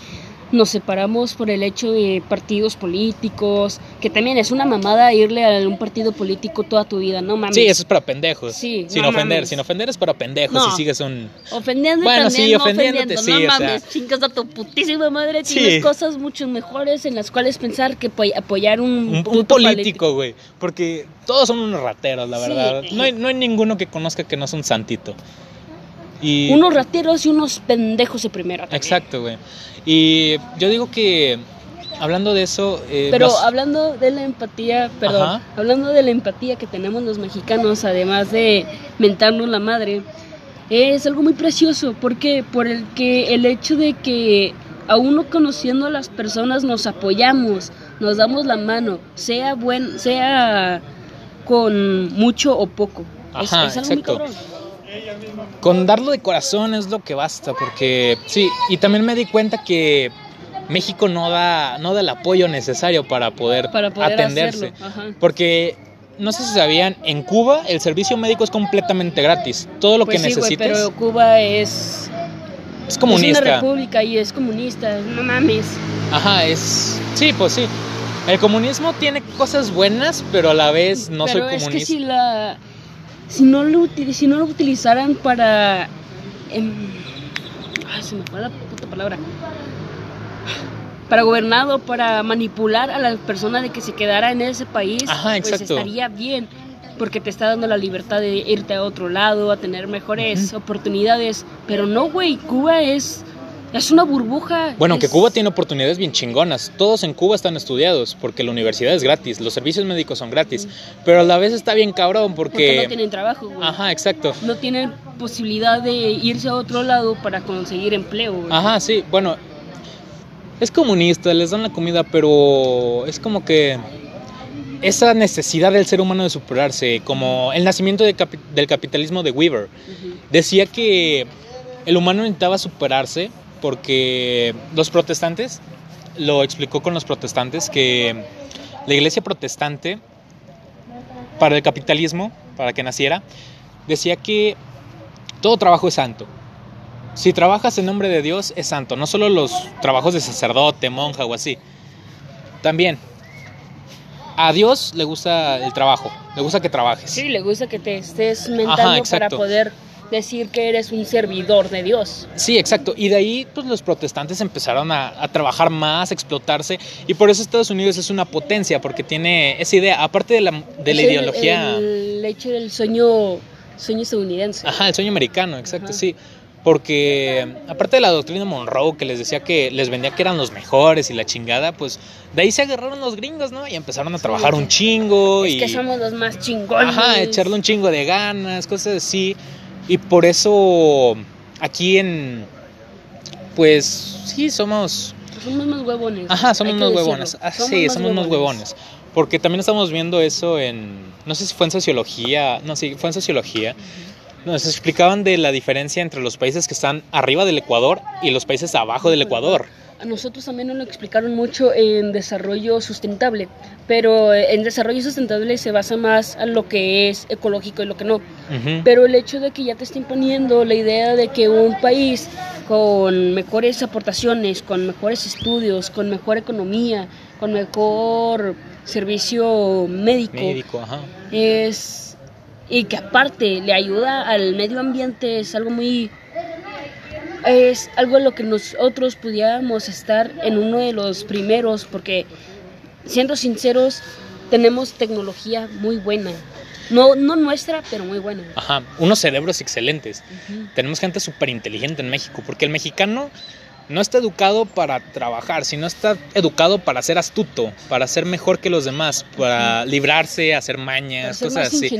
nos separamos por el hecho de partidos políticos, que también es una mamada irle a un partido político toda tu vida, no mames. Sí, eso es para pendejos. Sí, sin ofender, sin ofender es para pendejos si sigues un ofendiendo bueno, también, sí, ofendiéndote, sí, no mames, chingas a tu putísima madre, tienes cosas mucho mejores en las cuales pensar que apoyar un, un, político, güey, porque todos son unos rateros, la verdad. No hay, no hay ninguno que conozca que no es un santito. Y... Unos rateros y unos pendejos de primera. Exacto, güey. Y yo digo que hablando de eso... Eh, Pero hablando de la empatía, perdón, hablando de la empatía que tenemos los mexicanos, además de mentarnos la madre, es algo muy precioso. porque Por el que el hecho de que a uno conociendo a las personas nos apoyamos, nos damos la mano, sea buen, sea con mucho o poco. Ajá, es, algo exacto. Con darlo de corazón es lo que basta, porque sí, y también me di cuenta que México no da, no da el apoyo necesario para poder, atenderse. Porque no sé si sabían, en Cuba el servicio médico es completamente gratis. Todo lo pues que necesites. pero Cuba es. Es comunista. Es una república y es comunista, no mames. Ajá, es. Sí, pues sí. El comunismo tiene cosas buenas, pero a la vez no soy comunista. Es que si la si no lo, si no lo utilizaran para... Em, ay, se me fue la puta palabra. Para gobernado, para manipular a la persona de que se quedara en ese país, pues estaría bien, porque te está dando la libertad de irte a otro lado, a tener mejores oportunidades. Pero no, güey, Cuba es es una burbuja. Bueno, que Cuba tiene oportunidades bien chingonas. Todos en Cuba están estudiados porque la universidad es gratis, los servicios médicos son gratis. Pero a la vez está bien cabrón porque... porque no tienen trabajo, güey. Ajá, exacto. No tienen posibilidad de irse a otro lado para conseguir empleo, güey. Ajá, sí. Bueno, es comunista, les dan la comida, pero es como que esa necesidad del ser humano de superarse, como el nacimiento del capitalismo de Weaver, decía que el humano necesitaba superarse porque los protestantes, lo explicó con los protestantes, que la iglesia protestante para el capitalismo, para que naciera, decía que todo trabajo es santo. Si trabajas en nombre de Dios, es santo. No solo los trabajos de sacerdote, monja o así. También, a Dios le gusta el trabajo, le gusta que trabajes. Sí, le gusta que te estés mentando para poder decir que eres un servidor de Dios. Sí, exacto. Y de ahí pues los protestantes empezaron a, trabajar más, a explotarse. Y por eso Estados Unidos es una potencia, porque tiene esa idea, aparte de la, de la ideología... El, hecho del sueño, sueño estadounidense. Ajá, el sueño americano, exacto, sí. Porque aparte de la doctrina Monroe que les decía que les vendía que eran los mejores y la chingada, pues de ahí se agarraron los gringos, ¿no? Y empezaron a trabajar un chingo. Es y, que somos los más chingones. Ajá, echarle un chingo de ganas, cosas así. Y por eso aquí en... Pues sí, somos... Somos más huevones. Ajá, somos unos huevones. Ah, sí, somos unos huevones. Porque también estamos viendo eso en... No sé si fue en sociología. No, sí, fue en sociología. Nos explicaban de la diferencia entre los países que están arriba del Ecuador y los países abajo del Ecuador. A nosotros también nos lo explicaron mucho en desarrollo sustentable, pero en desarrollo sustentable se basa más a lo que es ecológico y lo que no. Pero el hecho de que ya te está imponiendo la idea de que un país con mejores aportaciones, con mejores estudios, con mejor economía, con mejor servicio médico, médico ajá. es y que aparte le ayuda al medio ambiente es algo muy es algo en lo que nosotros pudiéramos estar en uno de los primeros porque siendo sinceros tenemos tecnología muy buena no, no nuestra, pero muy buena. Ajá, unos cerebros excelentes. Tenemos gente súper inteligente en México, porque el mexicano no está educado para trabajar, sino está educado para ser astuto, para ser mejor que los demás, para librarse, hacer mañas, cosas así.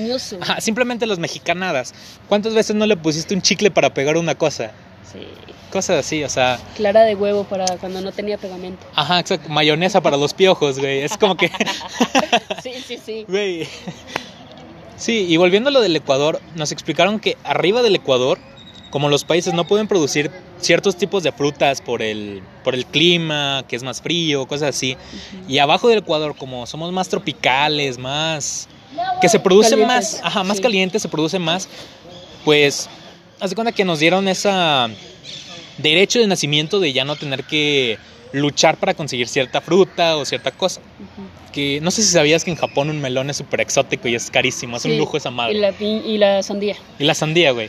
simplemente los mexicanadas. ¿Cuántas veces no le pusiste un chicle para pegar una cosa? Sí. Cosas así, o sea. Clara de huevo para cuando no tenía pegamento. Ajá, exacto. Mayonesa para los piojos, güey. Es como que. [laughs] sí, sí, sí. Güey. Sí, y volviendo a lo del Ecuador, nos explicaron que arriba del Ecuador como los países no pueden producir ciertos tipos de frutas por el, por el clima, que es más frío, cosas así. Y abajo del Ecuador, como somos más tropicales, más... que se produce más, ajá, más caliente, se produce más, pues, hace cuenta que nos dieron esa derecho de nacimiento de ya no tener que luchar para conseguir cierta fruta o cierta cosa. Que no sé si sabías que en Japón un melón es súper exótico y es carísimo, es un lujo esa madre. Y la, y la sandía. Y la sandía, güey.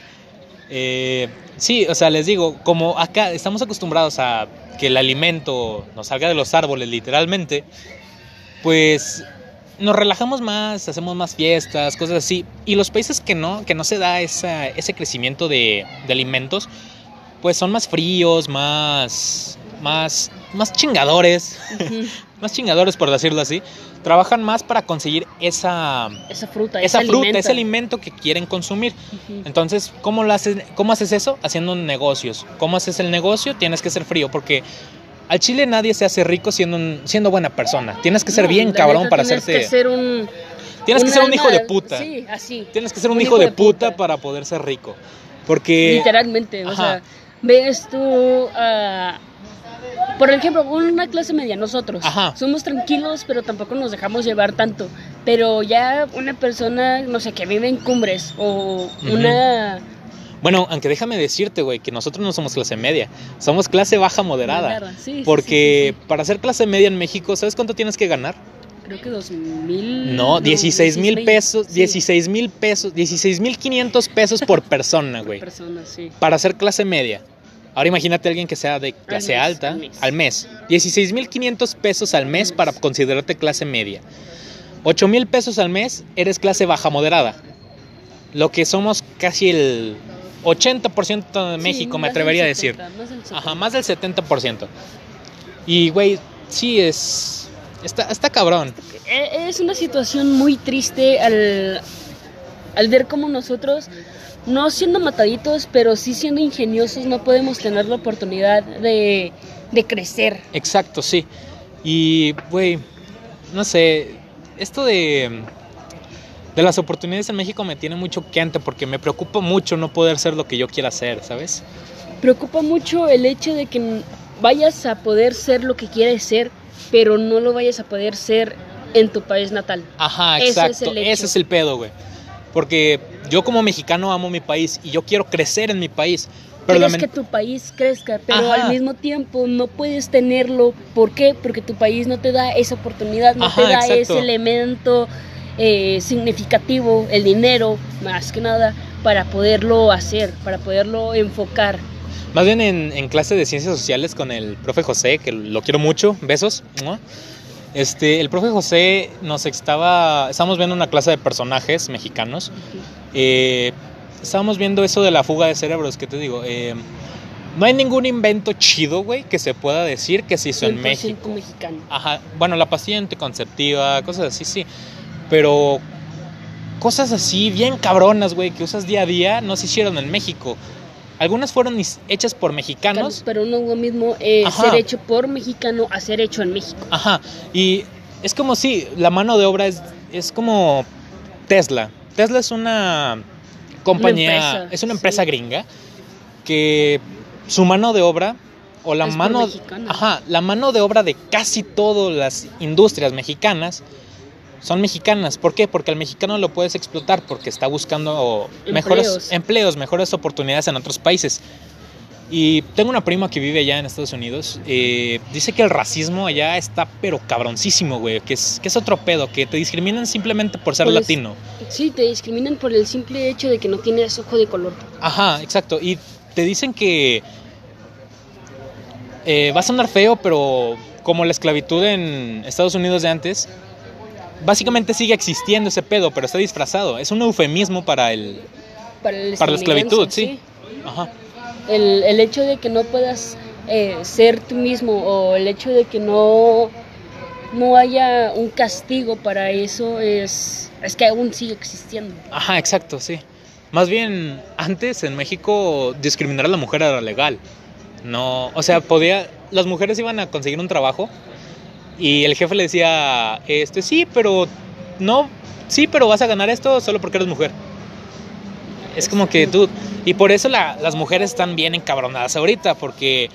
Eh, sí, o sea, les digo, como acá estamos acostumbrados a que el alimento nos salga de los árboles literalmente, pues nos relajamos más, hacemos más fiestas, cosas así. Y los países que no, que no se da ese crecimiento de, de alimentos, pues son más fríos, más, más, más chingadores, [laughs] más chingadores por decirlo así, trabajan más para conseguir esa, esa fruta, esa ese fruta, ese alimento que quieren consumir. Entonces, ¿cómo, lo haces, ¿cómo haces eso? Haciendo negocios. ¿Cómo haces el negocio? Tienes que ser frío porque al chile nadie se hace rico siendo, siendo buena persona. Tienes que ser bien cabrón para hacerte... Que ser un, tienes que ser un hijo de puta. Sí, así. Tienes que ser un, hijo, de, puta, para poder ser rico. Porque... Literalmente, o sea, ves tú... a por ejemplo, una clase media, nosotros somos tranquilos, pero tampoco nos dejamos llevar tanto. Pero ya una persona, no sé, que vive en cumbres o una... Bueno, aunque déjame decirte, güey, que nosotros no somos clase media, somos clase baja moderada. porque para ser clase media en México, ¿sabes cuánto tienes que ganar? Creo que dos mil. No, 16 mil pesos, 16 mil pesos, 16 mil 500 pesos por [laughs] persona, güey. persona, sí. Para ser clase media. Ahora imagínate a alguien que sea de clase alta al mes. 16.500 pesos al mes para considerarte clase media. 8.000 pesos al mes eres clase baja moderada. Lo que somos casi el 80% de México, me atrevería a decir. Ajá, más del 70%. Y, güey, sí es... Está, está cabrón. E, es una situación muy triste al, al ver cómo nosotros no siendo mataditos, pero sí siendo ingeniosos, no podemos tener la oportunidad de, crecer. Exacto, sí. Y, güey, no sé, esto de, de las oportunidades en México me tiene mucho quente porque me preocupa mucho no poder ser lo que yo quiera ser, ¿sabes? Preocupa mucho el hecho de que vayas a poder ser lo que quieres ser, pero no lo vayas a poder ser en tu país natal. Ajá, exacto. Ese es el, pedo, güey. Porque yo como mexicano amo mi país y yo quiero crecer en mi país. Pero Quieres que tu país crezca, pero al mismo tiempo no puedes tenerlo. ¿Por qué? Porque tu país no te da esa oportunidad, no te da ese elemento eh, significativo, el dinero, más que nada, para poderlo hacer, para poderlo enfocar. Más bien en, clase de ciencias sociales con el profe José, que lo quiero mucho, besos. Este, el profe José nos estaba, estábamos viendo una clase de personajes mexicanos. Eh, estábamos viendo eso de la fuga de cerebros, que te digo. Eh, no hay ningún invento chido, güey, que se pueda decir que se hizo en México. mexicano. Ajá, bueno, la pastilla anticonceptiva, cosas así, sí. Pero cosas así, bien cabronas, güey, que usas día a día, no se hicieron en México. Algunas fueron hechas por mexicanos. Pero no es lo mismo eh, ser hecho por mexicano a ser hecho en México. Ajá. Y es como si la mano de obra es, es como Tesla. Tesla es una compañía, es una empresa gringa que su mano de obra o la mano, ajá, la mano de obra de casi todas las industrias mexicanas son mexicanas. ¿Por qué? Porque al mexicano lo puedes explotar porque está buscando mejores empleos, mejores oportunidades en otros países. Y tengo una prima que vive allá en Estados Unidos. Eh, dice que el racismo allá está pero cabroncísimo, güey. Que es, que es otro pedo, que te discriminan simplemente por ser latino. Sí, te discriminan por el simple hecho de que no tienes ojo de color. Ajá, exacto. Y te dicen que eh, va a sonar feo, pero como la esclavitud en Estados Unidos de antes, básicamente sigue existiendo ese pedo, pero está disfrazado. Es un eufemismo para el para, la esclavitud, sí. Ajá. El, el, hecho de que no puedas eh, ser tú mismo o el hecho de que no no haya un castigo para eso es es que aún sigue existiendo. Ajá, exacto, sí. Más bien antes en México discriminar a la mujer era legal. No, o sea, podía las mujeres iban a conseguir un trabajo y el jefe le decía, este, sí, pero no, sí, pero vas a ganar esto solo porque eres mujer. Es como que tú, y por eso las mujeres están bien encabronadas ahorita, porque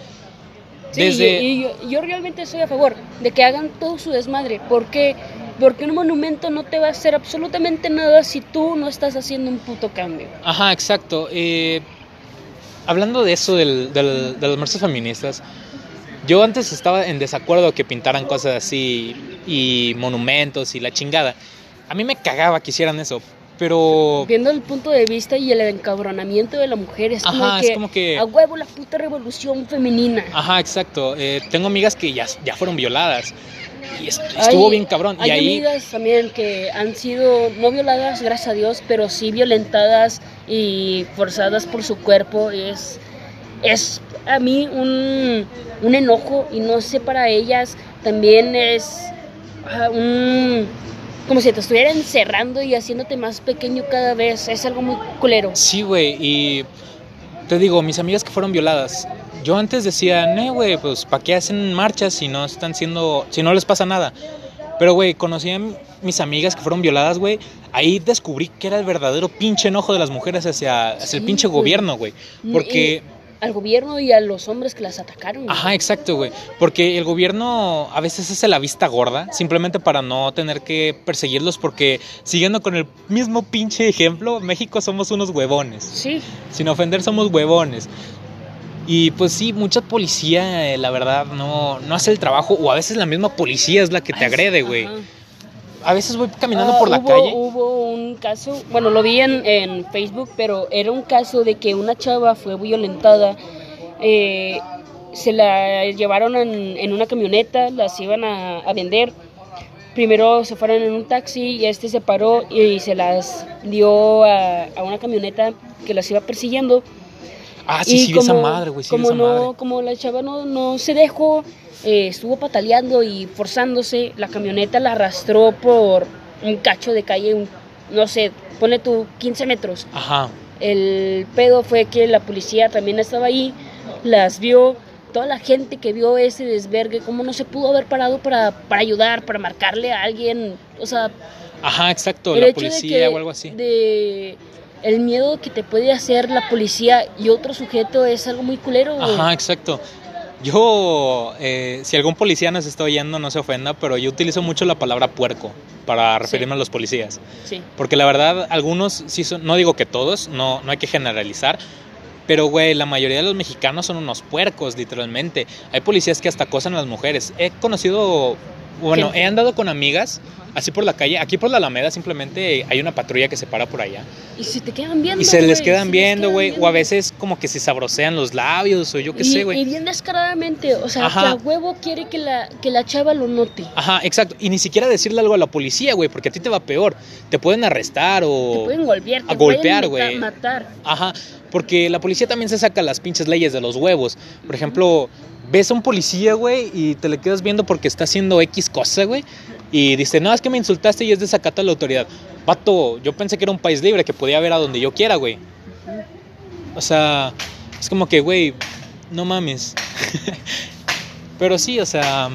desde... y yo, realmente estoy a favor de que hagan todo su desmadre, porque porque un monumento no te va a hacer absolutamente nada si tú no estás haciendo un puto cambio. Ajá, exacto. Eh, hablando de eso, del, del, de los marchas feministas, yo antes estaba en desacuerdo que pintaran cosas así y monumentos y la chingada. A mí me cagaba que hicieran eso, pero... Viendo el punto de vista y el encabronamiento de la mujer, es, como, que, a huevo la puta revolución femenina. Ajá, exacto. Eh, tengo amigas que ya, ya fueron violadas. Y estuvo bien cabrón. Hay y ahí... amigas también que han sido no violadas, gracias a Dios, pero sí violentadas y forzadas por su cuerpo. Es, es a mí un, un enojo y no sé para ellas también es ah, un como si te estuvieran encerrando y haciéndote más pequeño cada vez. Es algo muy culero. Sí, güey. Y te digo, mis amigas que fueron violadas. Yo antes decía, no, güey, pues ¿para qué hacen marchas si no están siendo, si no les pasa nada? Pero, güey, conocí a mis amigas que fueron violadas, güey. Ahí descubrí que era el verdadero pinche enojo de las mujeres hacia, el pinche gobierno, güey. Porque al gobierno y a los hombres que las atacaron. Ajá, exacto, güey. Porque el gobierno a veces hace la vista gorda, simplemente para no tener que perseguirlos, porque siguiendo con el mismo pinche ejemplo, México somos unos huevones. Sí. Sin ofender, somos huevones. Y pues sí, mucha policía, eh, la verdad, no, no hace el trabajo, o a veces la misma policía es la que te agrede, güey a veces voy caminando por la ah, calle. Hubo caso, bueno, lo vi en, Facebook, pero era un caso de que una chava fue violentada. Eh, se la llevaron en, una camioneta, las iban a, vender. Primero se fueron en un taxi y este se paró y se las dio a, una camioneta que las iba persiguiendo. Ah, sí, sí, esa madre, güey, sí, como esa no, madre. Como la chava no, no se dejó, eh, estuvo pataleando y forzándose, la camioneta la arrastró por un cacho de calle, no sé, pone tú 15 metros. Ajá. El pedo fue que la policía también estaba ahí, las vio, toda la gente que vio ese desvergue, cómo no se pudo haber parado para, para ayudar, para marcarle a alguien, o sea... Ajá, exacto, la policía o algo así. De el miedo que te puede hacer la policía y otro sujeto es algo muy culero. Ajá, exacto. Yo, eh, si algún policía nos está oyendo, no se ofenda, pero yo utilizo mucho la palabra puerco para referirme a los policías. Sí. Porque la verdad, algunos sí son, no digo que todos, no, no hay que generalizar, pero, güey, la mayoría de los mexicanos son unos puercos, literalmente. Hay policías que hasta acosan a las mujeres. He conocido, bueno, he andado con amigas así por la calle. Aquí por la Alameda simplemente hay una patrulla que se para por allá. Y se te quedan viendo. Y se les quedan viendo, güey. O a veces como que se sabrosean los labios o yo qué sé, güey. Y bien descaradamente. O sea, que a huevo quiere que la, que la chava lo note. Ajá, exacto. Y ni siquiera decirle algo a la policía, güey, porque a ti te va peor. Te pueden arrestar o. Te pueden golpear, te a golpear, güey. matar. Ajá. Porque la policía también se saca las pinches leyes de los huevos. Por ejemplo, ves a un policía, güey, y te le quedas viendo porque está haciendo X cosa, güey. Y dice, no, es que me insultaste y es desacato a la autoridad. Pato, yo pensé que era un país libre, que podía ver a donde yo quiera, güey. O sea, es como que, güey, no mames. [laughs] Pero sí, o sea,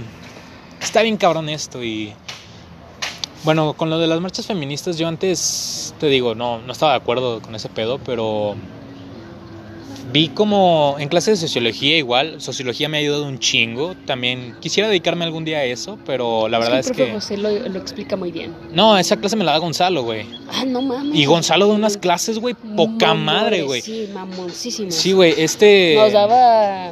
está bien cabrón esto y... Bueno, con lo de las marchas feministas, yo antes, te digo, no, no estaba de acuerdo con ese pedo, pero Vi como en clase de sociología igual, sociología me ha ayudado un chingo, también quisiera dedicarme algún día a eso, pero la verdad es que... José lo, lo, explica muy bien. No, esa clase me la da Gonzalo, güey. Ah, no mames. Y Gonzalo da unas clases, güey, poca madre, güey. Sí, mamoncísimo. Sí, güey, este... Nos daba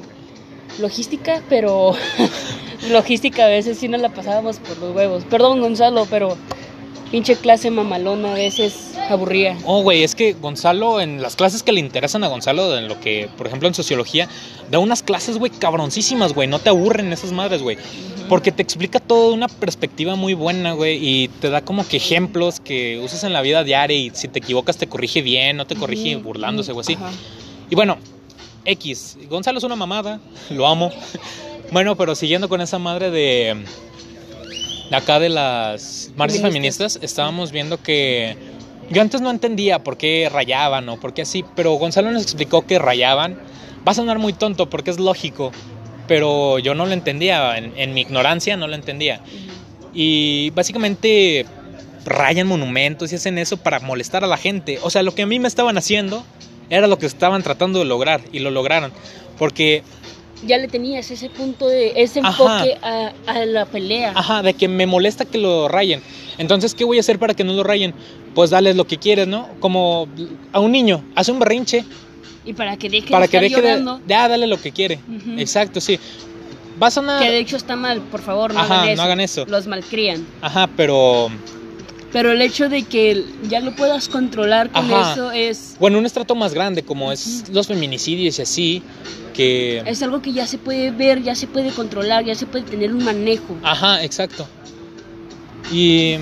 logística, pero [laughs] logística a veces sí nos la pasábamos por los huevos. Perdón, Gonzalo, pero pinche clase mamalona a veces aburría. Oh, güey, es que Gonzalo, en las clases que le interesan a Gonzalo, en lo que, por ejemplo, en sociología, da unas clases, güey, cabroncísimas, güey, no te aburren esas madres, güey. Porque te explica todo de una perspectiva muy buena, güey, y te da como que ejemplos que usas en la vida diaria y si te equivocas te corrige bien, no te corrige burlándose o así. Y bueno, X, Gonzalo es una mamada, [laughs] lo amo. bueno, pero siguiendo con esa madre de acá de las marchas feministas. estábamos viendo que yo antes no entendía por qué rayaban o por qué así, pero Gonzalo nos explicó que rayaban. Va a sonar muy tonto porque es lógico, pero yo no lo entendía, en, mi ignorancia no lo entendía. Y básicamente rayan monumentos y hacen eso para molestar a la gente. O sea, lo que a mí me estaban haciendo era lo que estaban tratando de lograr y lo lograron. Porque ya le tenías ese punto de ese enfoque a, la pelea. Ajá, de que me molesta que lo rayen. Entonces, ¿qué voy a hacer para que no lo rayen? Pues darles lo que quieres, ¿no? Como a un niño, hace un berrinche. Y para que deje para que deje De, ya, dale lo que quiere. Exacto, sí. Va a sonar... Que de hecho está mal, por favor, no hagan eso. no hagan eso. Los malcrían. Ajá, pero... Pero el hecho de que ya lo puedas controlar con eso es... Bueno, un estrato más grande como es los feminicidios y así, que... Es algo que ya se puede ver, ya se puede controlar, ya se puede tener un manejo. Ajá, exacto. Y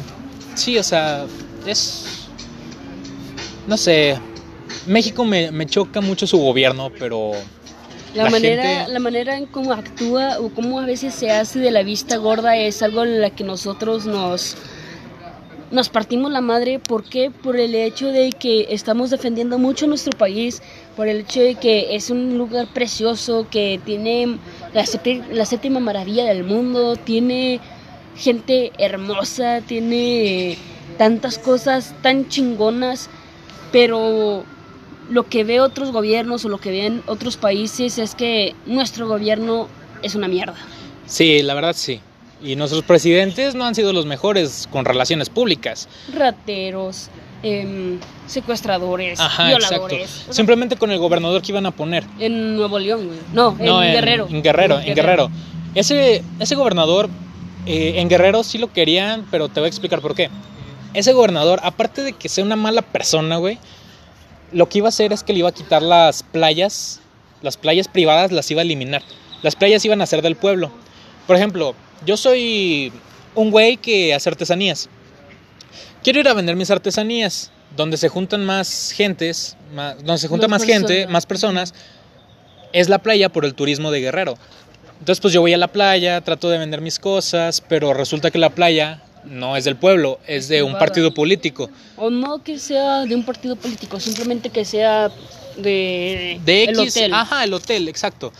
sí, o sea, es... No sé, México me, me choca mucho su gobierno, pero... La, manera, la manera en cómo actúa o cómo a veces se hace de la vista gorda es algo en la que nosotros nos nos partimos la madre. ¿Por qué? Por el hecho de que estamos defendiendo mucho nuestro país, por el hecho de que es un lugar precioso, que tiene la, la séptima maravilla del mundo, tiene gente hermosa, tiene tantas cosas tan chingonas, pero lo que ve otros gobiernos o lo que ven otros países es que nuestro gobierno es una mierda. Sí, la verdad sí. Y nuestros presidentes no han sido los mejores con relaciones públicas. Rateros, em, secuestradores, violadores. Simplemente con el gobernador que iban a poner. En Nuevo León, güey. No, en, Guerrero. En Guerrero, en Guerrero. Ese, ese gobernador eh, en Guerrero sí lo querían, pero te voy a explicar por qué. Ese gobernador, aparte de que sea una mala persona, güey, lo que iba a hacer es que le iba a quitar las playas, las playas privadas las iba a eliminar. Las playas iban a ser del pueblo. Por ejemplo, yo soy un güey que hace artesanías. Quiero ir a vender mis artesanías donde se juntan más gentes, donde se junta más, gente, más personas, es la playa por el turismo de Guerrero. Entonces pues yo voy a la playa, trato de vender mis cosas, pero resulta que la playa no es del pueblo, es de un partido político. O no que sea de un partido político, simplemente que sea de, de X, el hotel. Ajá, el hotel, exacto.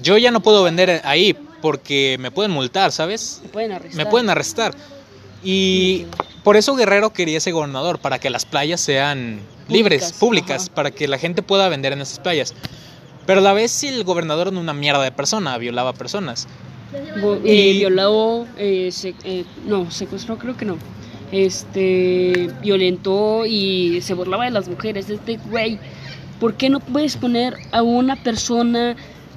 Yo ya no puedo vender ahí porque me pueden multar, ¿sabes? Me pueden arrestar. Me pueden arrestar. Y por eso Guerrero quería ese gobernador, para que las playas sean libres, públicas, para que la gente pueda vender en esas playas. Pero a la vez el gobernador era una mierda de persona, violaba personas. Eh, violó, eh, eh, no, secuestró creo que no. Este, violentó y se burlaba de las mujeres. Este güey, ¿por qué no puedes poner a una persona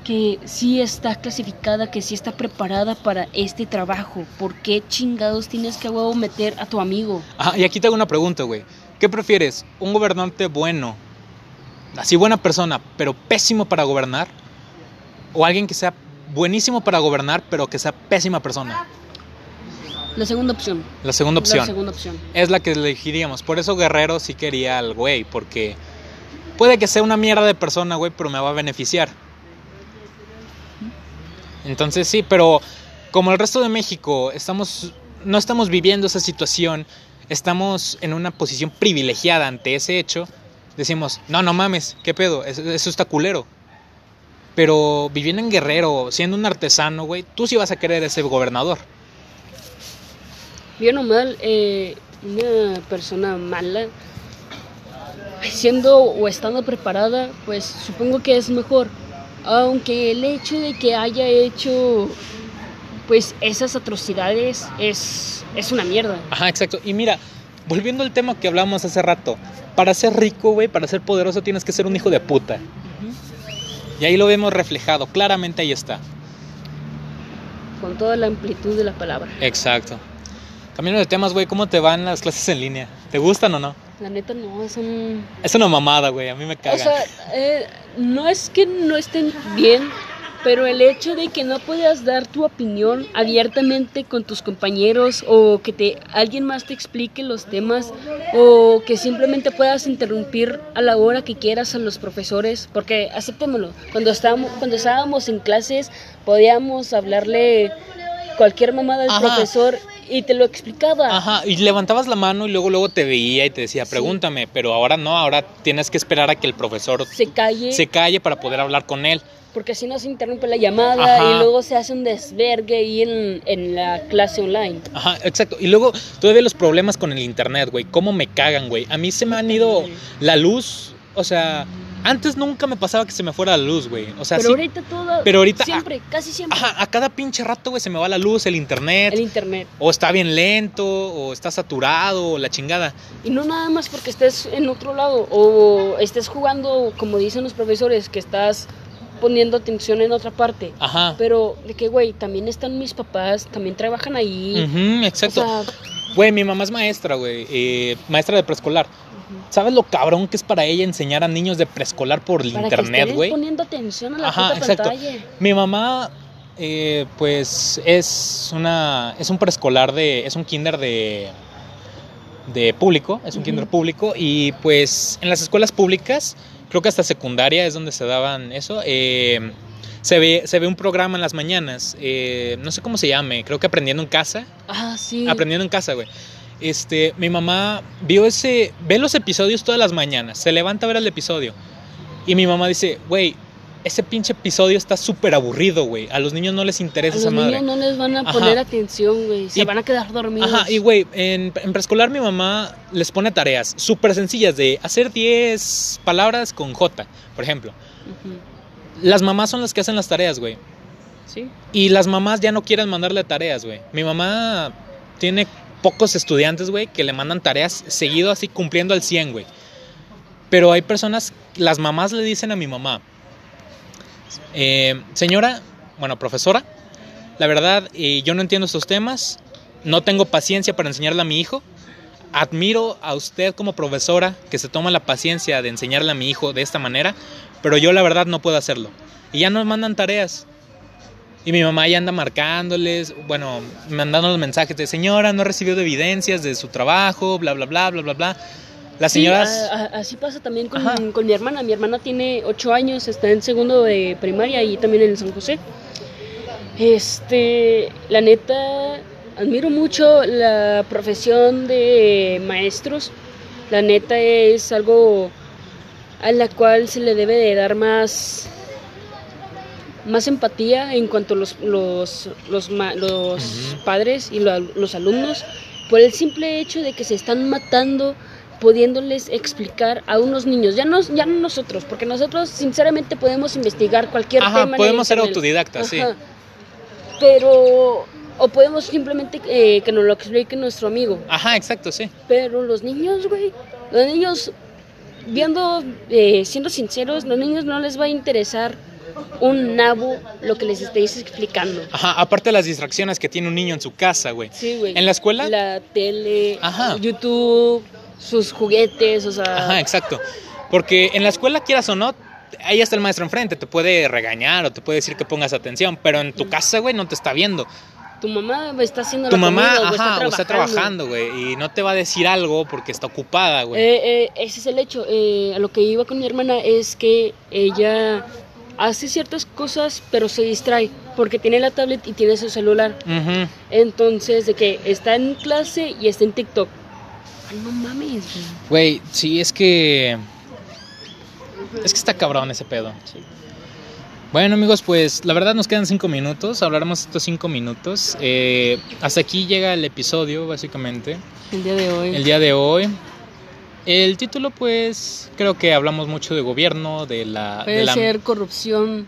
que sí está clasificada, que sí está preparada para este trabajo? ¿Por qué chingados tienes que huevo meter a tu amigo? Y aquí te hago una pregunta, güey. ¿Qué prefieres? ¿Un gobernante bueno, así buena persona, pero pésimo para gobernar? ¿O alguien que sea buenísimo para gobernar, pero que sea pésima persona? La segunda opción. La segunda opción. La segunda opción. Es la que elegiríamos. Por eso Guerrero sí quería al güey, porque puede que sea una mierda de persona, güey, pero me va a beneficiar. Entonces sí, pero como el resto de México estamos no estamos viviendo esa situación, estamos en una posición privilegiada ante ese hecho, decimos, no, no mames, ¿qué pedo? Eso, está culero. Pero viviendo en Guerrero, siendo un artesano, güey, tú sí vas a querer ese gobernador. Bien o mal, eh, una persona mala, siendo o estando preparada, pues supongo que es mejor. Aunque el hecho de que haya hecho pues esas atrocidades es, es una mierda. Ajá, exacto. Y mira, volviendo al tema que hablamos hace rato, para ser rico, güey, para ser poderoso tienes que ser un hijo de puta. Y ahí lo vemos reflejado, claramente ahí está. Con toda la amplitud de la palabra. Exacto. Cambiando de temas, güey, ¿cómo te van las clases en línea? ¿Te gustan o no? La neta no, es un... Es una mamada, güey, a mí me caga. O sea, eh, no es que no estén bien, pero el hecho de que no puedas dar tu opinión abiertamente con tus compañeros o que te alguien más te explique los temas o que simplemente puedas interrumpir a la hora que quieras a los profesores, porque acéptemelo, cuando estábamos cuando estábamos en clases podíamos hablarle cualquier mamada al profesor y te lo explicaba. Ajá, y levantabas la mano y luego luego te veía y te decía, pregúntame, pero ahora no, ahora tienes que esperar a que el profesor se calle. Se calle para poder hablar con él porque si no se interrumpe la llamada y luego se hace un desvergue ahí en, en, la clase online. Ajá, exacto. Y luego todavía los problemas con el internet, güey. ¿Cómo me cagan, güey? A mí se me han ido la luz, o sea... Antes nunca me pasaba que se me fuera la luz, güey. O sea, pero ahorita todo. Pero ahorita. Siempre, casi siempre. Ajá, a cada pinche rato, güey, se me va la luz, el internet. El internet. O está bien lento, o está saturado, o la chingada. Y no nada más porque estés en otro lado, o estés jugando, como dicen los profesores, que estás poniendo atención en otra parte. Ajá. Pero de que, güey, también están mis papás, también trabajan ahí. exacto. Güey, mi mamá es maestra, güey, eh, maestra de preescolar. ¿Sabes lo cabrón que es para ella enseñar a niños de preescolar por el internet, güey? poniendo atención a la Ajá, exacto. Mi mamá, eh, pues, es una, es un preescolar de, es un kinder de, de público, es un kinder público y pues en las escuelas públicas creo que hasta secundaria es donde se daban eso. Eh, se ve, se ve un programa en las mañanas, eh, no sé cómo se llame, creo que Aprendiendo en Casa. Ah, sí. Aprendiendo en Casa, güey. Este, mi mamá vio ese, ve los episodios todas las mañanas, se levanta a ver el episodio. Y mi mamá dice, güey, ese pinche episodio está súper aburrido, güey. A los niños no les interesa esa madre. A los niños no les van a poner atención, güey. Se van a quedar dormidos. Ajá, y güey, en, preescolar mi mamá les pone tareas súper sencillas de hacer 10 palabras con J, por ejemplo. Las mamás son las que hacen las tareas, güey. Sí. Y las mamás ya no quieren mandarle tareas, güey. Mi mamá tiene pocos estudiantes, güey, que le mandan tareas seguido así cumpliendo al 100, güey. Pero hay personas, las mamás le dicen a mi mamá, eh, señora, bueno, profesora, la verdad, eh, yo no entiendo estos temas, no tengo paciencia para enseñarle a mi hijo. Admiro a usted como profesora que se toma la paciencia de enseñarle a mi hijo de esta manera, pero yo la verdad no puedo hacerlo. Y ya nos mandan tareas. Y mi mamá ya anda marcándoles, bueno, mandando los mensajes de señora, no recibió de evidencias de su trabajo, bla, bla, bla, bla, bla, bla. Las señoras... así pasa también con, con, mi hermana. Mi hermana tiene 8 años, está en segundo de primaria y también en San José. Este, la neta, admiro mucho la profesión de maestros. La neta es algo a la cual se le debe de dar más más empatía en cuanto a los, los, los, los padres y los alumnos por el simple hecho de que se están matando pudiéndoles explicar a unos niños, ya no, ya no nosotros, porque nosotros sinceramente podemos investigar cualquier Ajá, tema. podemos ser autodidactas, sí. Pero, o podemos simplemente eh, que nos lo explique nuestro amigo. Ajá, exacto, sí. Pero los niños, güey, los niños, viendo, eh, siendo sinceros, los niños no les va a interesar un nabo lo que les estéis explicando. Ajá, aparte de las distracciones que tiene un niño en su casa, güey. Sí, güey. ¿En la escuela? La tele, Ajá. YouTube, sus juguetes, o sea... Ajá, exacto. Porque en la escuela, quieras o no, ahí está el maestro enfrente, te puede regañar o te puede decir que pongas atención, pero en tu casa, güey, no te está viendo. Tu mamá está haciendo Tu la mamá, comida, ajá, o está trabajando, güey, y no te va a decir algo porque está ocupada, güey. Eh, eh, ese es el hecho. Eh, a lo que iba con mi hermana es que ella hace ciertas cosas, pero se distrae porque tiene la tablet y tiene su celular. Entonces, de que está en clase y está en TikTok. Ay, no mames, güey. Güey, sí, es que... Es que está cabrón ese pedo. Bueno amigos, pues la verdad nos quedan cinco minutos, hablaremos estos cinco minutos. Eh, hasta aquí llega el episodio, básicamente, El día de hoy. el día de hoy. El título, pues, creo que hablamos mucho de gobierno, de la... Puede de la- ser corrupción.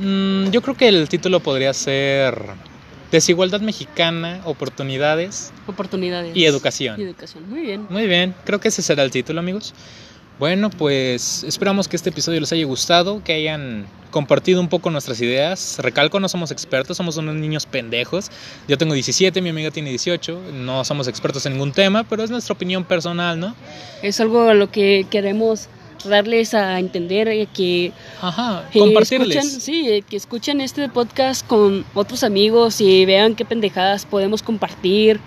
Mm, yo creo que el título podría ser Desigualdad Mexicana, Oportunidades Oportunidades. y Educación. Y educación. Muy bien. Muy bien, creo que ese será el título, amigos. Bueno, pues esperamos que este episodio les haya gustado, que hayan compartido un poco nuestras ideas. Recalco, no somos expertos, somos unos niños pendejos. Yo tengo 17, mi amiga tiene 18. No somos expertos en ningún tema, pero es nuestra opinión personal, ¿no? Es algo a lo que queremos darles a entender eh, que Ajá, compartirles. escuchen, sí, eh, que escuchen este podcast con otros amigos y vean qué pendejadas podemos compartir,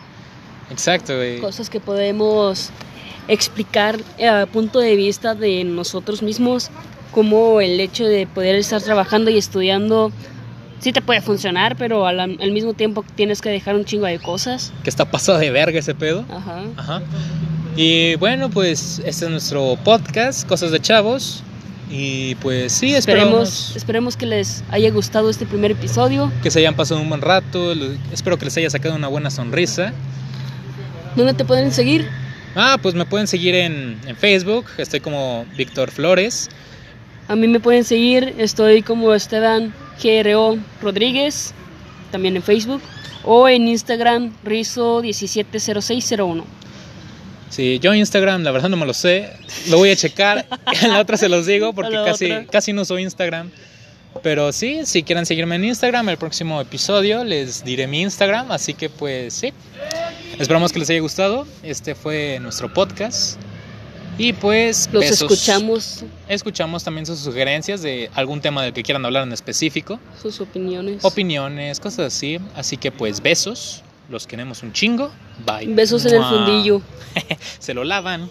Exacto, güey. cosas que podemos explicar eh, a punto de vista de nosotros mismos, como el hecho de poder estar trabajando y estudiando sí te puede funcionar, pero al, al mismo tiempo tienes que dejar un chingo de cosas. Que está pasado de verga ese pedo. Ajá. Ajá. Y bueno, pues este es nuestro podcast, Cosas de Chavos. Y pues sí, Esperemos, esperemos que les haya gustado este primer episodio. que se hayan pasado un buen rato. Espero que les haya sacado una buena sonrisa. ¿Dónde te pueden seguir? Ah, pues me pueden seguir en, en Facebook. Estoy como Víctor Flores. A mí me pueden seguir, estoy como Esteban GRO Rodríguez, también en Facebook, o en Instagram Rizo170601. Sí, yo Instagram, la verdad no me lo sé. Lo voy a checar. En [laughs] la otra se los digo porque casi, otra. casi no uso Instagram. Pero sí, si quieren seguirme en Instagram, el próximo episodio les diré mi Instagram. Así que pues sí. Esperamos que les haya gustado. Este fue nuestro podcast. Y pues Los besos. escuchamos, Escuchamos también sus sugerencias de algún tema del que quieran hablar en específico. sus opiniones. Opiniones, cosas así. Así que pues besos. Los queremos un chingo. Bye. Besos en el fundillo. [laughs] Se lo lavan.